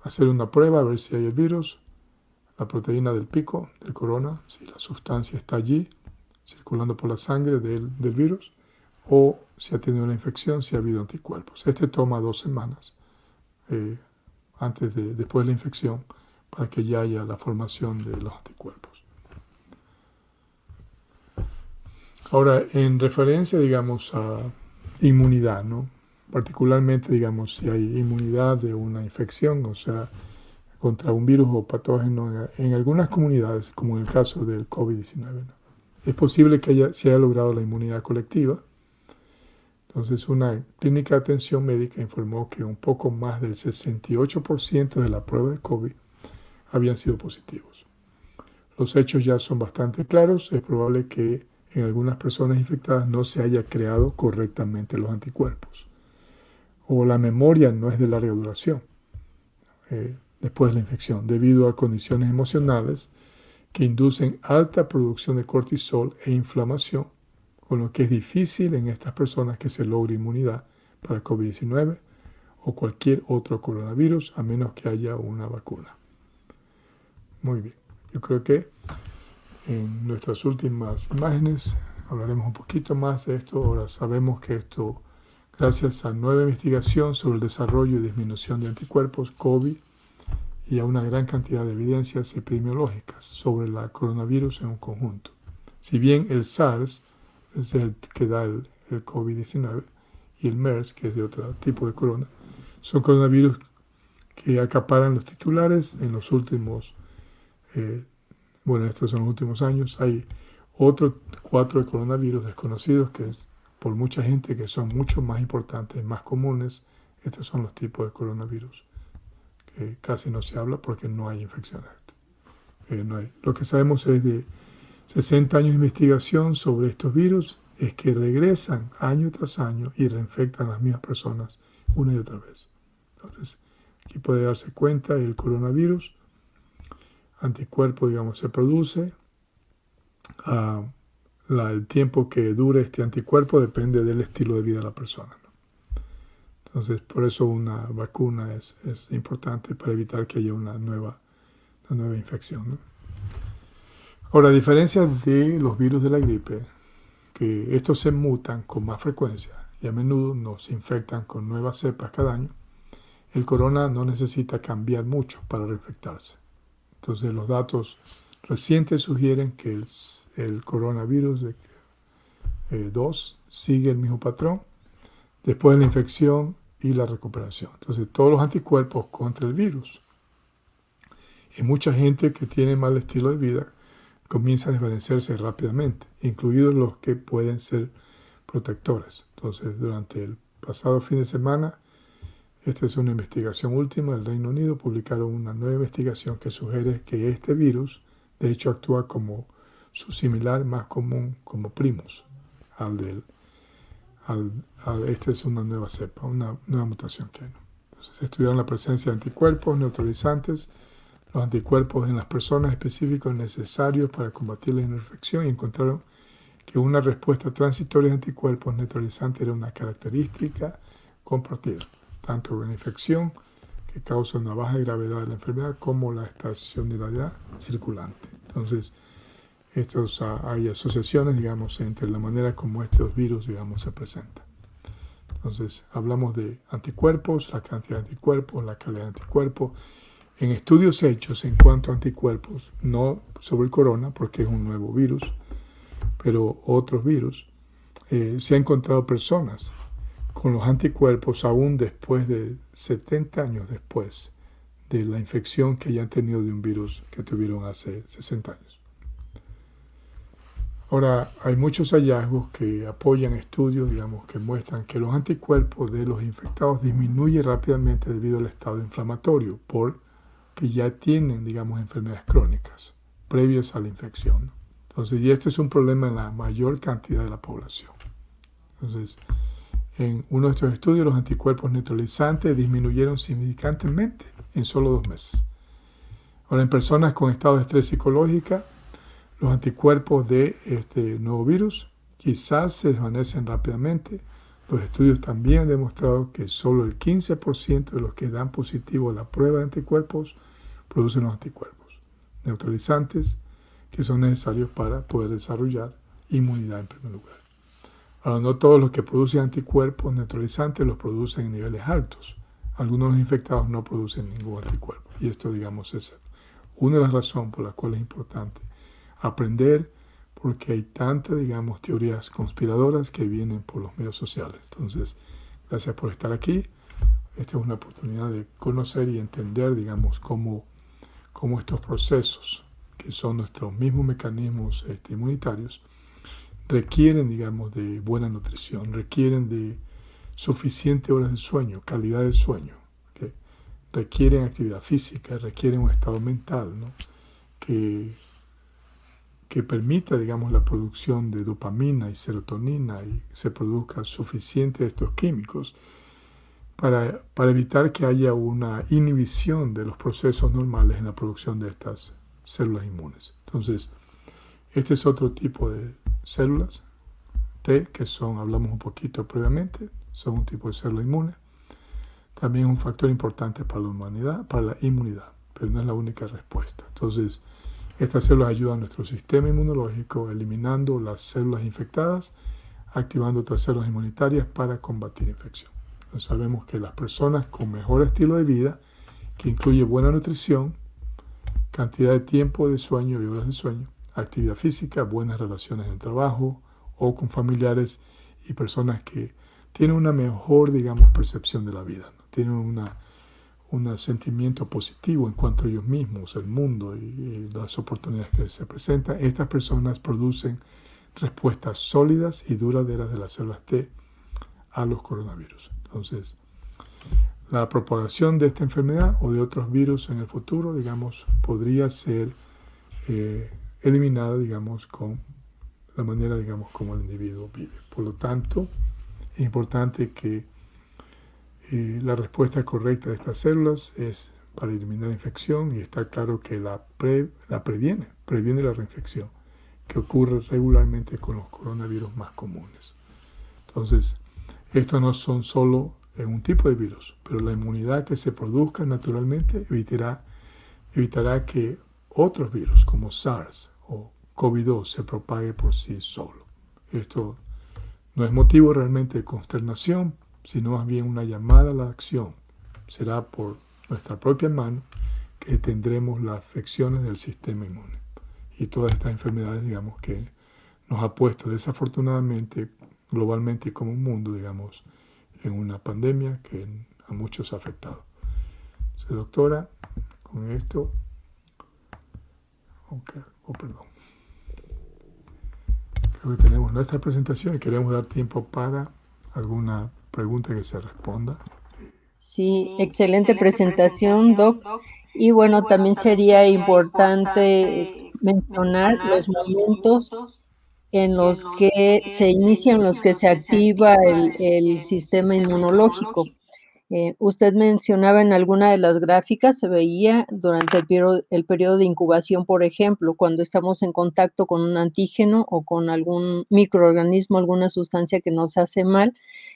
hacer una prueba a ver si hay el virus, la proteína del pico del corona, si la sustancia está allí, circulando por la sangre del, virus, o si ha tenido una infección, si ha habido anticuerpos. Este toma dos semanas eh, antes de, después de la infección para que ya haya la formación de los anticuerpos. Ahora, en referencia, digamos, a inmunidad, ¿no? particularmente, digamos, si hay inmunidad de una infección, o sea, contra un virus o patógeno en, algunas comunidades, como en el caso del COVID-19. Es posible que haya, se haya logrado la inmunidad colectiva. Entonces, una clínica de atención médica informó que un poco más del 68% de la prueba de COVID habían sido positivos. Los hechos ya son bastante claros. Es probable que en algunas personas infectadas no se haya creado correctamente los anticuerpos o la memoria no es de larga duración eh, después de la infección, debido a condiciones emocionales que inducen alta producción de cortisol e inflamación, con lo que es difícil en estas personas que se logre inmunidad para COVID-19 o cualquier otro coronavirus, a menos que haya una vacuna. Muy bien, yo creo que en nuestras últimas imágenes hablaremos un poquito más de esto. Ahora sabemos que esto gracias a nueva investigación sobre el desarrollo y disminución de anticuerpos COVID y a una gran cantidad de evidencias epidemiológicas sobre la coronavirus en un conjunto. Si bien el SARS es el que da el, COVID-19 y el MERS, que es de otro tipo de corona, son coronavirus que acaparan los titulares en los últimos, eh, bueno, estos son los últimos años. Hay otros cuatro coronavirus desconocidos que es por mucha gente que son mucho más importantes, más comunes. Estos son los tipos de coronavirus eh, casi no se habla porque no hay infecciones. Eh, no hay. Lo que sabemos es de 60 años de investigación sobre estos virus es que regresan año tras año y reinfectan a las mismas personas una y otra vez. Entonces, aquí puede darse cuenta el coronavirus, anticuerpo, digamos, se produce. Ah, el tiempo que dure este anticuerpo depende del estilo de vida de la persona. Entonces, por eso una vacuna es, importante para evitar que haya una nueva, infección. Ahora, a diferencia de los virus de la gripe, que estos se mutan con más frecuencia y a menudo nos infectan con nuevas cepas cada año, el corona no necesita cambiar mucho para reinfectarse. Entonces, los datos recientes sugieren que el, coronavirus 2 eh, sigue el mismo patrón después de la infección y la recuperación. Entonces, todos los anticuerpos contra el virus. Y mucha gente que tiene mal estilo de vida comienza a desvanecerse rápidamente, incluidos los que pueden ser protectores. Entonces, durante el pasado fin de semana, esta es una investigación última del Reino Unido, publicaron una nueva investigación que sugiere que este virus, de hecho, actúa como su similar más común como primos al del esta es una nueva cepa, una nueva mutación que hay. Entonces estudiaron la presencia de anticuerpos neutralizantes, los anticuerpos en las personas específicos necesarios para combatir la infección y encontraron que una respuesta transitoria de anticuerpos neutralizantes era una característica compartida, tanto en la infección, que causa una baja gravedad de la enfermedad, como la estacionalidad circulante. Entonces, estos, ah, hay asociaciones, digamos, entre la manera como estos virus, digamos, se presentan. Entonces, hablamos de anticuerpos, la cantidad de anticuerpos, la calidad de anticuerpos. En estudios hechos en cuanto a anticuerpos, no sobre el corona, porque es un nuevo virus, pero otros virus, eh, se han encontrado personas con los anticuerpos aún después de 70 años después de la infección que hayan tenido de un virus que tuvieron hace 60 años. Ahora, hay muchos hallazgos que apoyan estudios, digamos, que muestran que los anticuerpos de los infectados disminuyen rápidamente debido al estado inflamatorio, porque ya tienen, digamos, enfermedades crónicas previas a la infección. Entonces, y este es un problema en la mayor cantidad de la población. Entonces, en uno de estos estudios, los anticuerpos neutralizantes disminuyeron significantemente en solo dos meses. Ahora, en personas con estado de estrés psicológica, los anticuerpos de este nuevo virus quizás se desvanecen rápidamente. Los estudios también han demostrado que solo el 15% de los que dan positivo a la prueba de anticuerpos producen los anticuerpos neutralizantes que son necesarios para poder desarrollar inmunidad en primer lugar. No todos los que producen anticuerpos neutralizantes los producen en niveles altos. Algunos de los infectados no producen ningún anticuerpo. Y esto, digamos, es una de las razones por las cuales es importante aprender porque hay tantas, digamos, teorías conspiradoras que vienen por los medios sociales. Entonces, gracias por estar aquí. Esta es una oportunidad de conocer y entender, digamos, cómo, cómo estos procesos, que son nuestros mismos mecanismos este, inmunitarios, requieren, digamos, de buena nutrición, requieren de suficiente horas de sueño, calidad de sueño, requieren actividad física, requieren un estado mental, que que permita, digamos, la producción de dopamina y serotonina y se produzca suficiente de estos químicos para, para evitar que haya una inhibición de los procesos normales en la producción de estas células inmunes. Entonces, este es otro tipo de células T, que son, hablamos un poquito previamente, son un tipo de célula inmune. También un factor importante para la humanidad, para la inmunidad, pero no es la única respuesta. Entonces, estas células ayudan a nuestro sistema inmunológico eliminando las células infectadas, activando otras células inmunitarias para combatir infección. sabemos que las personas con mejor estilo de vida, que incluye buena nutrición, cantidad de tiempo de sueño y horas de sueño, actividad física, buenas relaciones en trabajo o con familiares y personas que tienen una mejor, digamos, percepción de la vida, tienen una un sentimiento positivo en cuanto a ellos mismos, el mundo y, las oportunidades que se presentan, estas personas producen respuestas sólidas y duraderas de las células T a los coronavirus. Entonces, la propagación de esta enfermedad o de otros virus en el futuro, digamos, podría ser eh, eliminada, digamos, con la manera, digamos, como el individuo vive. Por lo tanto, es importante que eh, la respuesta correcta de estas células es para eliminar la infección y está claro que la, la previene, previene la reinfección, que ocurre regularmente con los coronavirus más comunes. Entonces, estos no son solo un tipo de virus, pero la inmunidad que se produzca naturalmente evitará, evitará que otros virus como SARS COVID-2 se propague por sí solo. Esto no es motivo realmente de consternación, sino más bien una llamada a la acción. Será por nuestra propia mano que tendremos las afecciones del sistema inmune y todas estas enfermedades, digamos, que nos ha puesto desafortunadamente globalmente como un mundo, digamos, en una pandemia que a muchos ha afectado. Entonces, doctora, con esto, okay, oh, perdón. Creo que tenemos nuestra presentación y queremos dar tiempo para alguna pregunta que se responda. Sí, excelente, presentación, Doc. Y bueno, también sería importante mencionar los momentos en los que se inician, los que se activa el, sistema inmunológico. Eh, usted mencionaba en alguna de las gráficas, se veía durante el periodo, el periodo de incubación, por ejemplo, cuando estamos en contacto con un antígeno o con algún microorganismo, alguna sustancia que nos hace mal,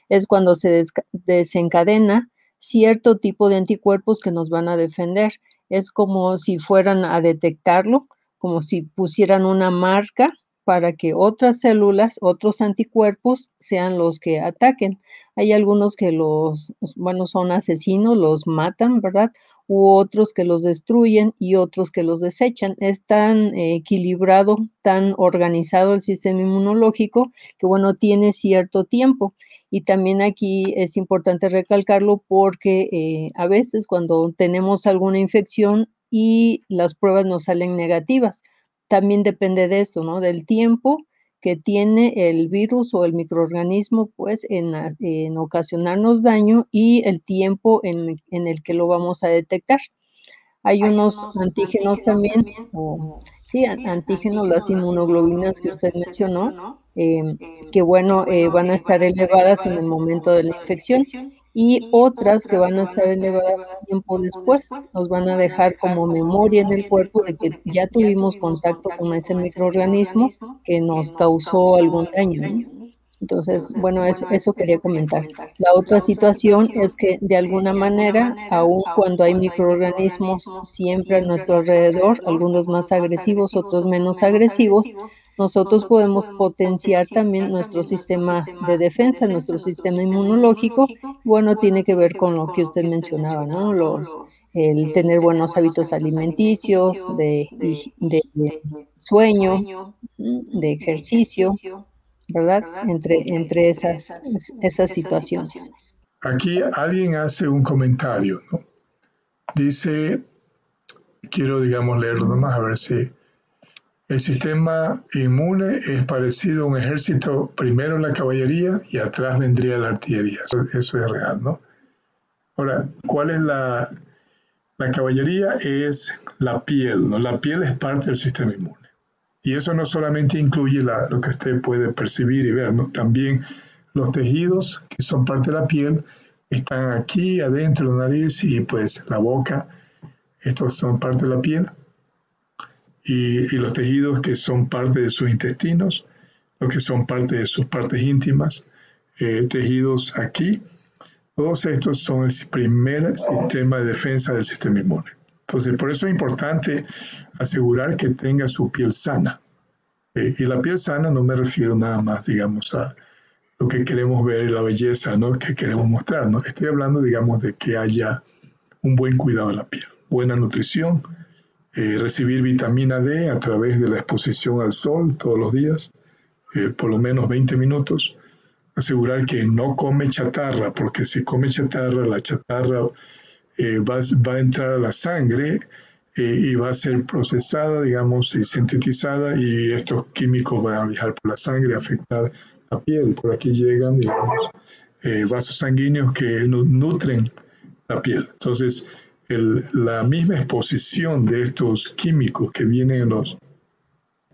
es cuando se desencadena cierto tipo de anticuerpos que nos van a defender. Es como si fueran a detectarlo, como si pusieran una marca para que otras células, otros anticuerpos sean los que ataquen. Hay algunos que los, bueno, son asesinos, los matan, ¿verdad? U otros que los destruyen y otros que los desechan. Es tan equilibrado, tan organizado el sistema inmunológico que, bueno, tiene cierto tiempo. Y también aquí es importante recalcarlo porque eh, a veces cuando tenemos alguna infección y las pruebas nos salen negativas, también depende de eso, ¿no? Del tiempo que tiene el virus o el microorganismo, pues, en, ocasionarnos daño y el tiempo en, el que lo vamos a detectar. Hay, unos, antígenos, también, sí, antígenos, las inmunoglobinas que usted mencionó, em, que bueno, eh, van a estar elevadas en el momento de la infección y otras que van a estar elevadas tiempo después. Nos van a dejar como memoria en el cuerpo de que ya tuvimos contacto con ese microorganismo que nos causó algún daño. Entonces, bueno, eso, eso quería comentar. La otra situación es que de alguna manera, aun cuando hay microorganismos siempre a nuestro alrededor, algunos más agresivos, otros menos agresivos, nosotros podemos potenciar también nuestro sistema de defensa, nuestro sistema inmunológico. Bueno, tiene que ver con lo que usted mencionaba, ¿no? Los, el tener buenos hábitos alimenticios, de, de sueño, de ejercicio, ¿verdad? Entre, entre esas, esas situaciones. Aquí alguien hace un comentario, ¿no? Dice, quiero, digamos, leerlo nomás a ver si... El sistema inmune es parecido a un ejército, primero la caballería y atrás vendría la artillería. Eso, es real, ¿no? Ahora, ¿cuál es la, la caballería? Es la piel, ¿no? La piel es parte del sistema inmune. Y eso no solamente incluye lo que usted puede percibir y ver, también los tejidos que son parte de la piel están aquí adentro de nariz y pues la boca, estos son parte de la piel. Y, los tejidos que son parte de sus intestinos, los que son parte de sus partes íntimas, eh, tejidos aquí, todos estos son el primer sistema de defensa del sistema inmune. Entonces, por eso es importante asegurar que tenga su piel sana. Eh, y la piel sana no me refiero nada más, digamos, a lo que queremos ver, la belleza ¿no? que queremos mostrar. ¿no? Estoy hablando, digamos, de que haya un buen cuidado de la piel, buena nutrición, eh, recibir vitamina D a través de la exposición al sol todos los días, eh, por lo menos 20 minutos, asegurar que no come chatarra, porque si come chatarra, la chatarra eh, va, a entrar a la sangre eh, y va a ser procesada, digamos, y sintetizada y estos químicos van a viajar por la sangre, afectar la piel. Por aquí llegan, digamos, eh, vasos sanguíneos que nutren la piel. Entonces, la misma exposición de estos químicos que vienen en, los,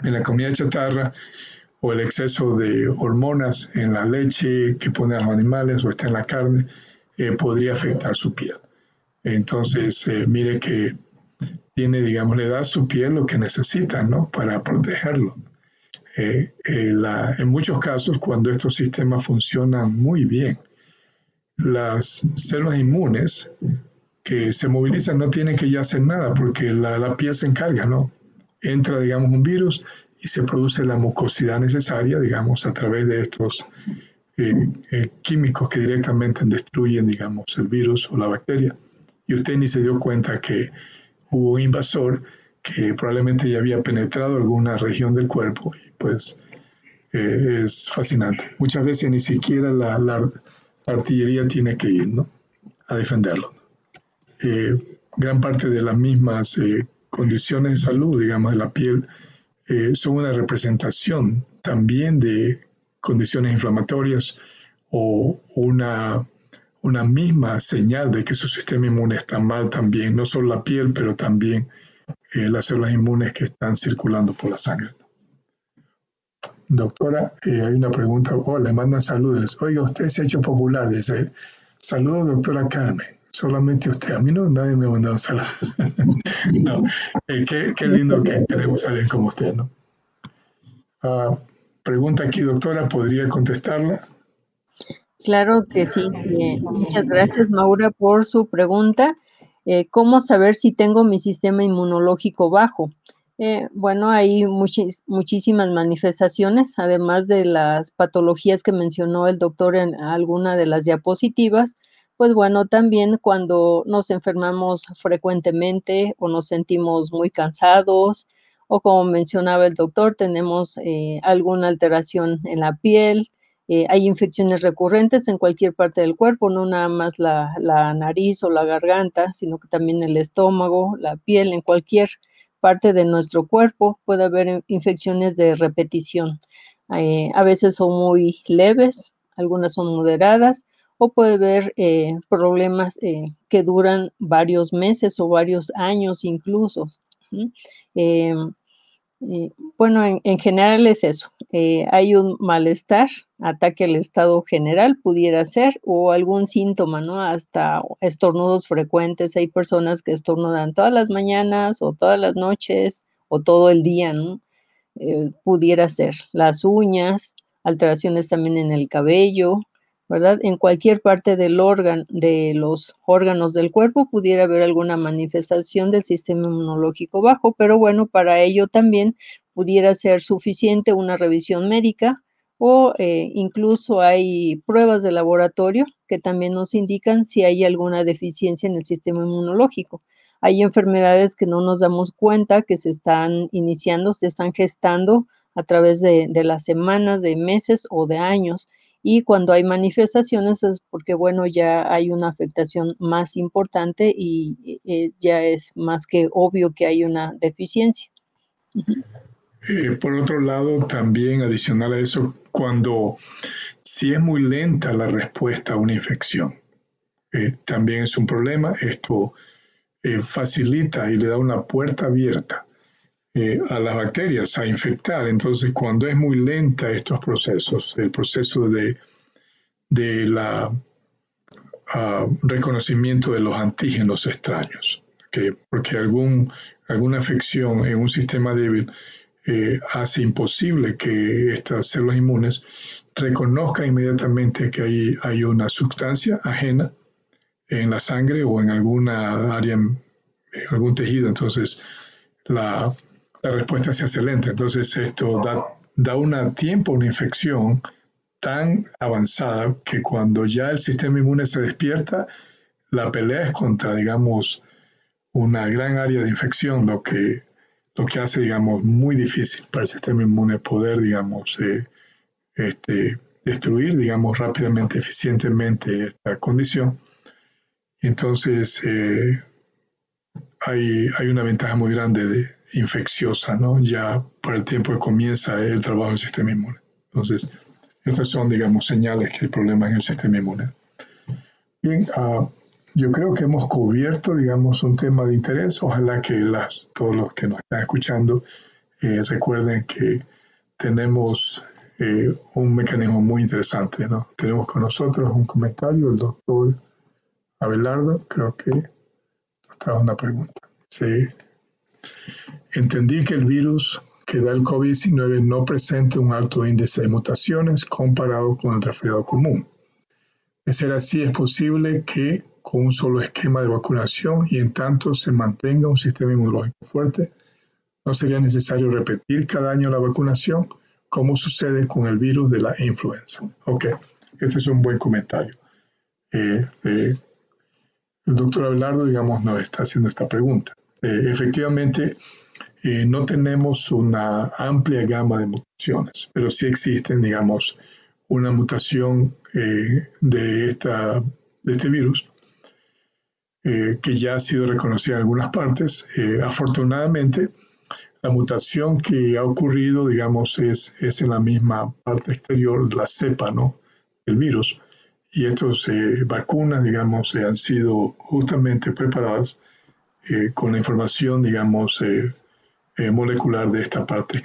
en la comida chatarra o el exceso de hormonas en la leche que ponen los animales o está en la carne, podría afectar su piel. Entonces, eh, mire que tiene, digamos, le da a su piel lo que necesita, ¿no? Para protegerlo. Eh, en muchos casos, cuando estos sistemas funcionan muy bien, las células inmunes que se movilizan no tienen que ya hacer nada porque la, piel se encarga, ¿no? Entra, digamos, un virus y se produce la mucosidad necesaria, digamos, a través de estos eh, eh, químicos que directamente destruyen, digamos, el virus o la bacteria. Y usted ni se dio cuenta que hubo un invasor que probablemente ya había penetrado alguna región del cuerpo y pues eh, es fascinante. Muchas veces ni siquiera la, artillería tiene que ir ¿no? a defenderlo. gran parte de las mismas condiciones de salud, digamos, de la piel, eh, son una representación también de condiciones inflamatorias o una, una misma señal de que su sistema inmune está mal también, no solo la piel, pero también eh, las células inmunes que están circulando por la sangre. Doctora, eh, hay una pregunta, oh, le mandan saludos. Oiga, usted se ha hecho popular, dice, saludos doctora Carmen solamente usted. A mí no, nadie me ha mandado saludos. no, eh, qué, lindo que tenemos a alguien como usted, ¿no? Ah, pregunta aquí, doctora, ¿podría contestarla? Claro que sí. Eh, muchas gracias, Maura, por su pregunta. Eh, ¿Cómo saber si tengo mi sistema inmunológico bajo? bueno, hay muchísimas manifestaciones, además de las patologías que mencionó el doctor en alguna de las diapositivas pues bueno, también cuando nos enfermamos frecuentemente o nos sentimos muy cansados o como mencionaba el doctor, tenemos eh, alguna alteración en la piel, eh, hay infecciones recurrentes en cualquier parte del cuerpo, no nada más la, nariz o la garganta, sino que también el estómago, la piel, en cualquier parte de nuestro cuerpo puede haber infecciones de repetición. Eh, a veces son muy leves, algunas son moderadas o puede haber eh, problemas que duran varios meses o varios años incluso. Eh, bueno, en, general es eso. hay un malestar, ataque al estado general pudiera ser, o algún síntoma, ¿no? Hasta estornudos frecuentes. Hay personas que estornudan todas las mañanas o todas las noches o todo el día, ¿no? pudiera ser. Las uñas, alteraciones también en el cabello, ¿verdad? En cualquier parte del órgano, de los órganos del cuerpo pudiera haber alguna manifestación del sistema inmunológico bajo, pero bueno, para ello también pudiera ser suficiente una revisión médica o eh, incluso hay pruebas de laboratorio que también nos indican si hay alguna deficiencia en el sistema inmunológico. Hay enfermedades que no nos damos cuenta que se están iniciando, se están gestando a través de, de las semanas, de meses o de años y cuando hay manifestaciones es porque, bueno, ya hay una afectación más importante y eh, ya es más que obvio que hay una deficiencia. Eh, por otro lado, también adicional a eso, cuando si es muy lenta la respuesta a una infección, eh, también es un problema. Esto facilita y le da una puerta abierta eh, a las bacterias a infectar. Entonces, cuando es muy lenta estos procesos, el proceso de, de la ah, reconocimiento de los antígenos extraños, porque algún, alguna afección en un sistema débil eh, hace imposible que estas células inmunes reconozcan inmediatamente que hay, hay una sustancia ajena en la sangre o en alguna área, algún tejido. Entonces, la, la respuesta es excelente. Entonces esto da, da un tiempo una infección tan avanzada que cuando ya el sistema inmune se despierta, la pelea es contra, digamos, una gran área de infección, lo que, lo que hace, digamos, muy difícil para el sistema inmune poder, digamos, eh, este, destruir, digamos, rápidamente, eficientemente esta condición. Entonces, eh, hay, hay, una ventaja muy grande de, infecciosa, ¿no? Ya para el tiempo que comienza el trabajo del sistema inmune. Entonces, estas son, digamos, señales que hay problemas en el sistema inmune. Bien, uh, yo creo que hemos cubierto, digamos, un tema de interés. Ojalá que las, todos los que nos están escuchando eh, recuerden que tenemos eh, un mecanismo muy interesante. ¿no? Tenemos con nosotros un comentario, el doctor Abelardo, creo que nos trae una pregunta. Sí. Entendí que el virus que da el COVID-19 no presenta un alto índice de mutaciones comparado con el resfriado común. De ser así, es posible que con un solo esquema de vacunación y en tanto se mantenga un sistema inmunológico fuerte, no sería necesario repetir cada año la vacunación, como sucede con el virus de la influenza. Ok, este es un buen comentario. Eh, el doctor Abelardo, digamos, nos está haciendo esta pregunta. Eh, efectivamente, eh, no tenemos una amplia gama de mutaciones, pero sí existen, digamos, una mutación eh, de, esta, de este virus eh, que ya ha sido reconocida en algunas partes. afortunadamente, la mutación que ha ocurrido, digamos, es, es en la misma parte exterior, la cepa, ¿no? del virus. Y estas vacunas, digamos, han sido justamente preparadas con la información, digamos, eh, molecular de esta parte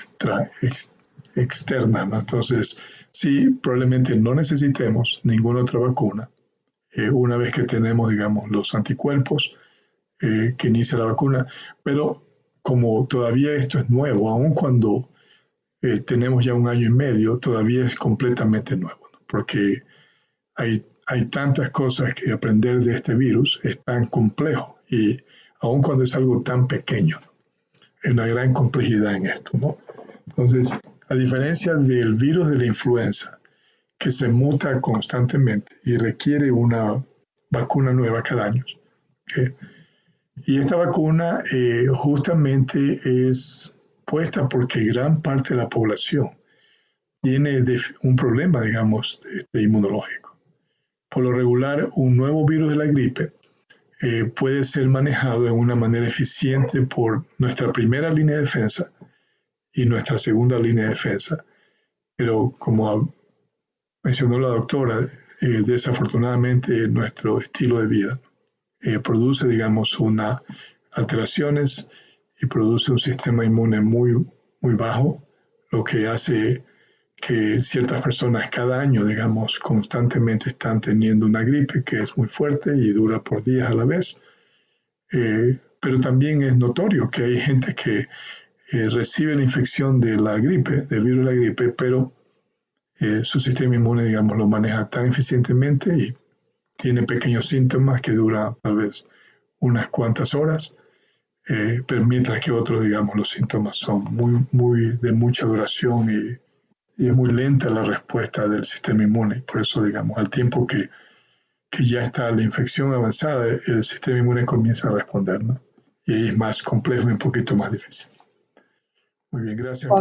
externa. Entonces, sí, probablemente no necesitemos ninguna otra vacuna. Eh, una vez que tenemos, digamos, los anticuerpos eh, que inicia la vacuna, pero como todavía esto es nuevo, aun cuando tenemos ya un año y medio, todavía es completamente nuevo, porque hay, hay tantas cosas que aprender de este virus, es tan complejo, y aun cuando es algo tan pequeño una gran complejidad en esto. ¿no? Entonces, a diferencia del virus de la influenza, que se muta constantemente y requiere una vacuna nueva cada año. Y esta vacuna eh, justamente es puesta porque gran parte de la población tiene un problema, digamos, inmunológico. Por lo regular, un nuevo virus de la gripe eh, puede ser manejado de una manera eficiente por nuestra primera línea de defensa y nuestra segunda línea de defensa. Pero como mencionó la doctora, eh, desafortunadamente nuestro estilo de vida eh, produce, digamos, una alteraciones y produce un sistema inmune muy, muy bajo, lo que hace que ciertas personas cada año, digamos, constantemente están teniendo una gripe que es muy fuerte y dura por días a la vez. Eh, pero también es notorio que hay gente que eh, recibe la infección de la gripe, del virus de la gripe, pero eh, su sistema inmune, digamos, lo maneja tan eficientemente y tiene pequeños síntomas que duran tal vez unas cuantas horas, pero mientras que otros, digamos, los síntomas son muy, muy de mucha duración y y es muy lenta la respuesta del sistema inmune. Por eso, digamos, al tiempo que, ya está la infección avanzada, el sistema inmune comienza a responder, ¿no? Y ahí es más complejo y un poquito más difícil. Muy bien, gracias.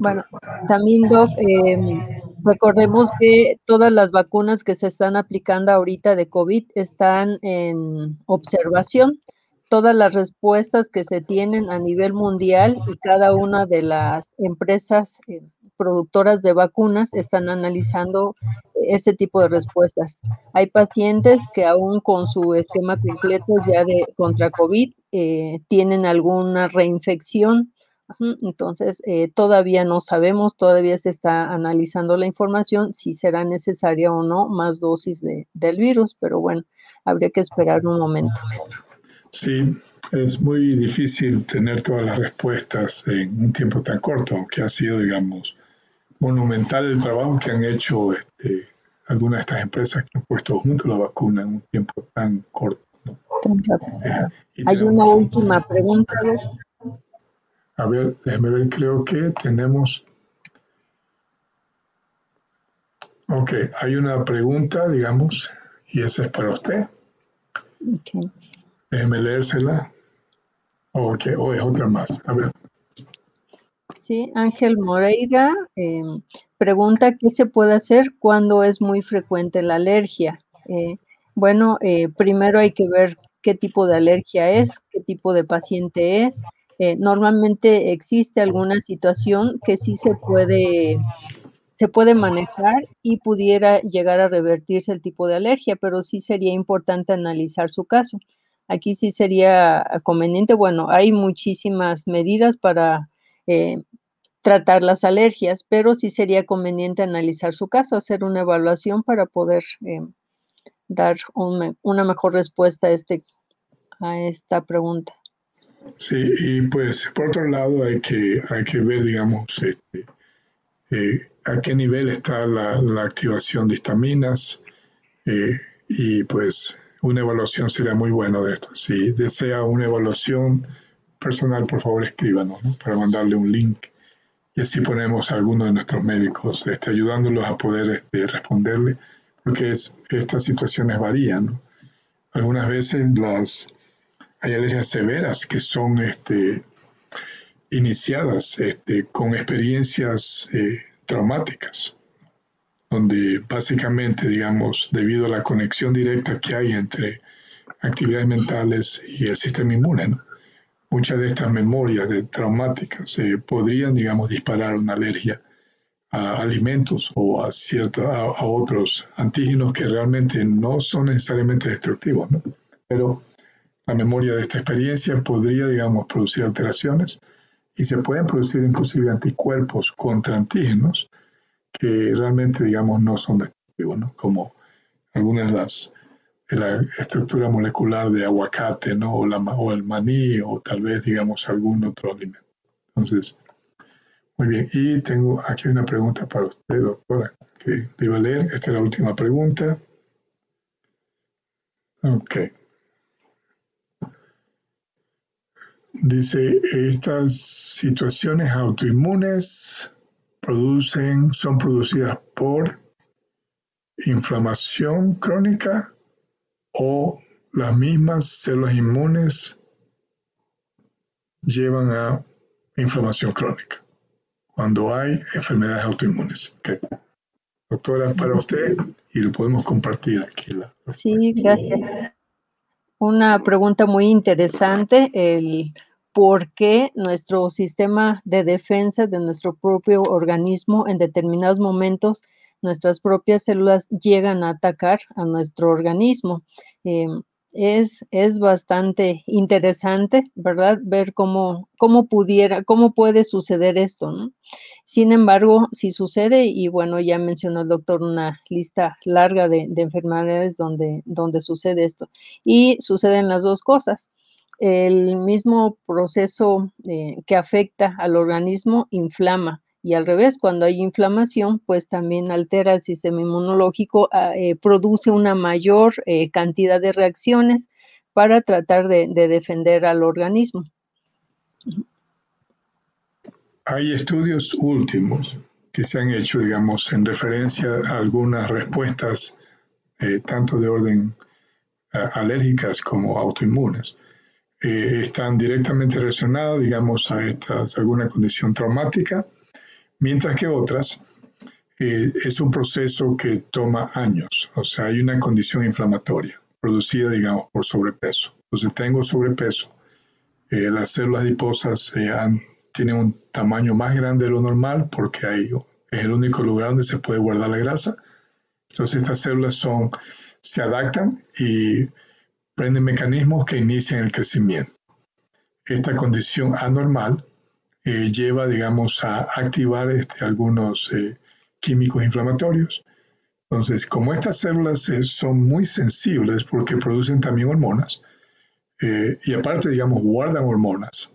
bueno, también, Doc, em, recordemos que todas las vacunas que se están aplicando ahorita de COVID están en observación todas las respuestas que se tienen a nivel mundial y cada una de las empresas eh, productoras de vacunas están analizando ese tipo de respuestas. Hay pacientes que aún con su esquema completo ya de contra COVID eh, tienen alguna reinfección. Entonces, eh, todavía no sabemos, todavía se está analizando la información si será necesaria o no más dosis de, del virus, pero bueno, habría que esperar un momento. Sí, es muy difícil tener todas las respuestas en un tiempo tan corto, aunque ha sido, digamos, monumental el trabajo que han hecho este, algunas de estas empresas que han puesto junto la vacuna en un tiempo tan corto. Eh, Hay una última pregunta. A ver, déjeme ver, creo que tenemos... Ok, hay una pregunta, digamos, y esa es para usted. Okay. Déjeme leérsela. O, o es otra más. A ver. Sí, Ángel Moreira em, pregunta qué se puede hacer cuando es muy frecuente la alergia. Eh, bueno, eh, primero hay que ver qué tipo de alergia es, qué tipo de paciente es. Eh, normalmente existe alguna situación que sí se puede se puede manejar y pudiera llegar a revertirse el tipo de alergia, pero sí sería importante analizar su caso. Aquí sí sería conveniente, bueno, hay muchísimas medidas para eh, tratar las alergias, pero sí sería conveniente analizar su caso, hacer una evaluación para poder eh, dar una mejor respuesta a, este, a esta pregunta. Sí, y pues por otro lado hay que, hay que ver, digamos, este, eh, a qué nivel está la, activación de histaminas eh, y pues una evaluación sería muy bueno de esto. Si desea una evaluación personal, por favor escríbanos para mandarle un link y así ponemos a alguno de nuestros médicos este, ayudándolos a poder este, responderle, porque es, estas situaciones varían. Algunas veces las, hay alergias severas que son este, iniciadas este, con experiencias eh, traumáticas, donde básicamente, digamos, debido a la conexión directa que hay entre actividades mentales y el sistema inmune, muchas de estas memorias de traumáticas eh, podrían, digamos, disparar una alergia a alimentos o a, a, otros antígenos que realmente no son necesariamente destructivos, pero la memoria de esta experiencia podría, digamos, producir alteraciones y se pueden producir inclusive anticuerpos contra antígenos que realmente, digamos, no son destructivos, ¿no? como algunas de las de la estructura molecular de aguacate, ¿no? O, la, o el maní, o tal vez, digamos, algún otro alimento. Entonces, muy bien. Y tengo aquí una pregunta para usted, doctora, que debo leer. Esta es la última pregunta. Ok. Dice, estas situaciones autoinmunes producen, son producidas por inflamación crónica o las mismas células inmunes llevan a inflamación crónica cuando hay enfermedades autoinmunes. Doctora, para usted y lo podemos compartir aquí. sí, gracias. Una pregunta muy interesante, el por qué nuestro sistema de defensa de nuestro propio organismo en determinados momentos nuestras propias células llegan a atacar a nuestro organismo. Em, es, es, bastante interesante, ¿verdad? Ver cómo, cómo pudiera, cómo puede suceder esto, ¿no? Sin embargo, si sucede, y bueno, ya mencionó el doctor una lista larga de, enfermedades donde, donde sucede esto. Y suceden las dos cosas. El mismo proceso eh, que afecta al organismo inflama y al revés, cuando hay inflamación, pues también altera el sistema inmunológico, ah, eh, produce una mayor eh, cantidad de reacciones para tratar de, defender al organismo. Hay estudios últimos que se han hecho, digamos, en referencia a algunas respuestas, tanto de orden alérgicas como autoinmunes. Están directamente relacionadas, digamos, a, estas, a alguna condición traumática mientras que otras eh, es un proceso que toma años, o sea, hay una condición inflamatoria producida, digamos, por sobrepeso. Entonces, tengo sobrepeso, eh, las células adiposas eh, tienen un tamaño más grande de lo normal porque hay, es el único lugar donde se puede guardar la grasa. Entonces, estas células son, se adaptan y prenden mecanismos que inician el crecimiento. Esta condición anormal eh, lleva, digamos, a activar este, algunos eh, químicos inflamatorios. Entonces, como estas células eh, son muy sensibles porque producen también hormonas, y aparte, digamos, guardan hormonas,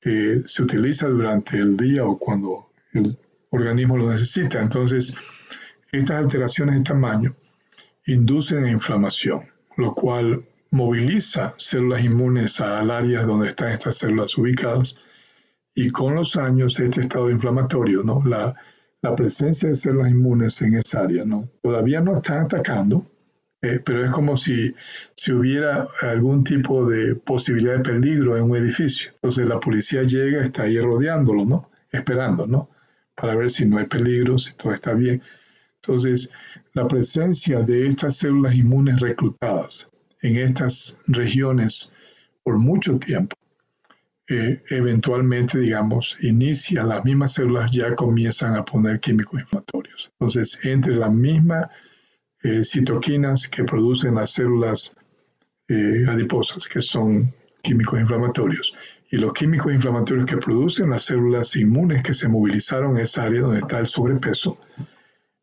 que se utiliza durante el día o cuando el organismo lo necesita. Entonces, estas alteraciones de tamaño inducen inflamación, lo cual moviliza células inmunes al área donde están estas células ubicadas y con los años, este estado inflamatorio, ¿no? La, la presencia de células inmunes en esa área, ¿no? Todavía no están atacando, eh, pero es como si, si hubiera algún tipo de posibilidad de peligro en un edificio. Entonces la policía llega, está ahí rodeándolo, ¿no? Esperando, ¿no? Para ver si no hay peligro, si todo está bien. Entonces, la presencia de estas células inmunes reclutadas en estas regiones por mucho tiempo eventualmente, digamos, inicia, las mismas células ya comienzan a poner químicos inflamatorios. Entonces, entre las mismas eh, citoquinas que producen las células eh, adiposas, que son químicos inflamatorios, y los químicos inflamatorios que producen las células inmunes que se movilizaron en esa área donde está el sobrepeso,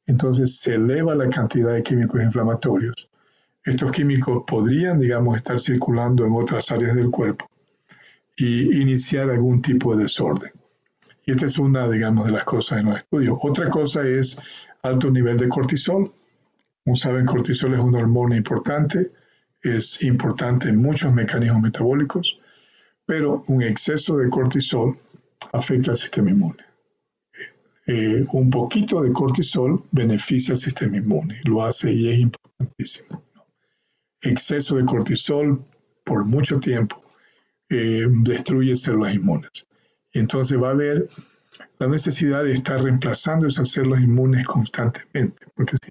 entonces se eleva la cantidad de químicos inflamatorios. Estos químicos podrían, digamos, estar circulando en otras áreas del cuerpo y iniciar algún tipo de desorden. Y esta es una, digamos, de las cosas en los estudios. Otra cosa es alto nivel de cortisol. Como saben, cortisol es una hormona importante, es importante en muchos mecanismos metabólicos, pero un exceso de cortisol afecta al sistema inmune. Eh, un poquito de cortisol beneficia al sistema inmune, lo hace y es importantísimo. Exceso de cortisol por mucho tiempo eh, destruye células inmunes. Y entonces va a haber la necesidad de estar reemplazando esas células inmunes constantemente, porque si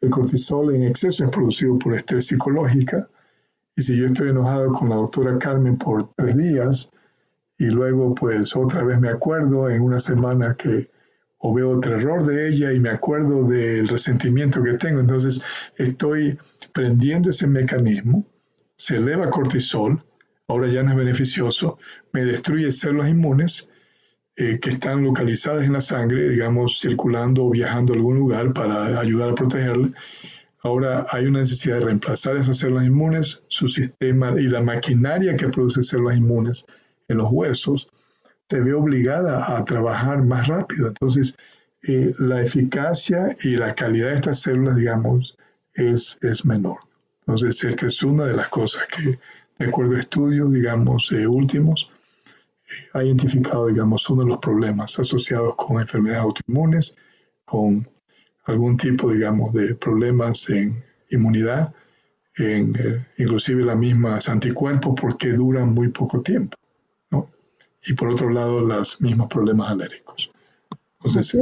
el cortisol en exceso es producido por estrés psicológica, y si yo estoy enojado con la doctora Carmen por tres días, y luego pues otra vez me acuerdo en una semana que o veo otro error de ella y me acuerdo del resentimiento que tengo, entonces estoy prendiendo ese mecanismo, se eleva cortisol, ahora ya no es beneficioso, me destruye células inmunes eh, que están localizadas en la sangre, digamos, circulando o viajando a algún lugar para ayudar a protegerla. Ahora hay una necesidad de reemplazar esas células inmunes, su sistema y la maquinaria que produce células inmunes en los huesos se ve obligada a trabajar más rápido. Entonces, eh, la eficacia y la calidad de estas células, digamos, es, es menor. Entonces, esta es una de las cosas que de acuerdo a estudios, digamos, eh, últimos, ha identificado, digamos, uno de los problemas asociados con enfermedades autoinmunes, con algún tipo, digamos, de problemas en inmunidad, en, eh, inclusive las mismas anticuerpos, porque duran muy poco tiempo. Y por otro lado, los mismos problemas alérgicos. Entonces,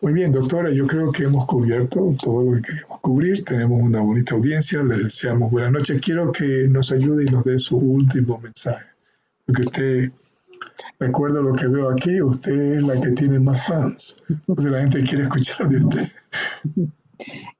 muy bien, doctora, yo creo que hemos cubierto todo lo que queremos cubrir. Tenemos una bonita audiencia, les deseamos buenas noches. Quiero que nos ayude y nos dé su último mensaje. Porque usted, de acuerdo a lo que veo aquí, usted es la que tiene más fans. Entonces la gente quiere escuchar de usted.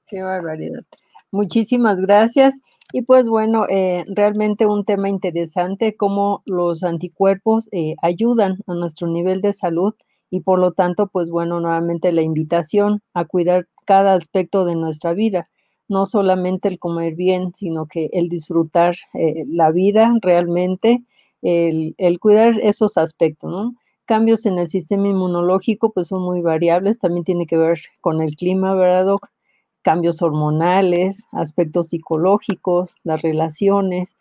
Qué barbaridad. Muchísimas gracias. Y pues bueno, eh, realmente un tema interesante, cómo los anticuerpos eh, ayudan a nuestro nivel de salud y por lo tanto, pues bueno, nuevamente la invitación a cuidar cada aspecto de nuestra vida, no solamente el comer bien, sino que el disfrutar eh, la vida realmente, el, cuidar esos aspectos, ¿no? Cambios en el sistema inmunológico, pues son muy variables, también tiene que ver con el clima, ¿verdad, Doc? Cambios hormonales, aspectos psicológicos, las relaciones,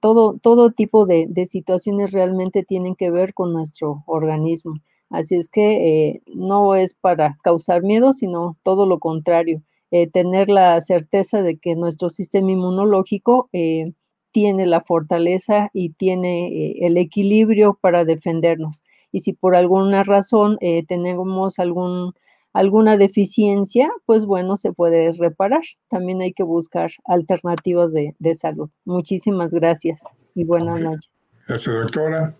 todo, todo tipo de, de situaciones realmente tienen que ver con nuestro organismo. Así es que eh, no es para causar miedo, sino todo lo contrario, eh, tener la certeza de que nuestro sistema inmunológico eh, tiene la fortaleza y tiene el equilibrio para defendernos. Y si por alguna razón tenemos algún, alguna deficiencia, pues bueno, se puede reparar. También hay que buscar alternativas de, de salud. Muchísimas gracias y buenas noches. Gracias, doctora.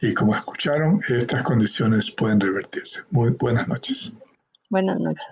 Y como escucharon, estas condiciones pueden revertirse. Muy buenas noches. Buenas noches.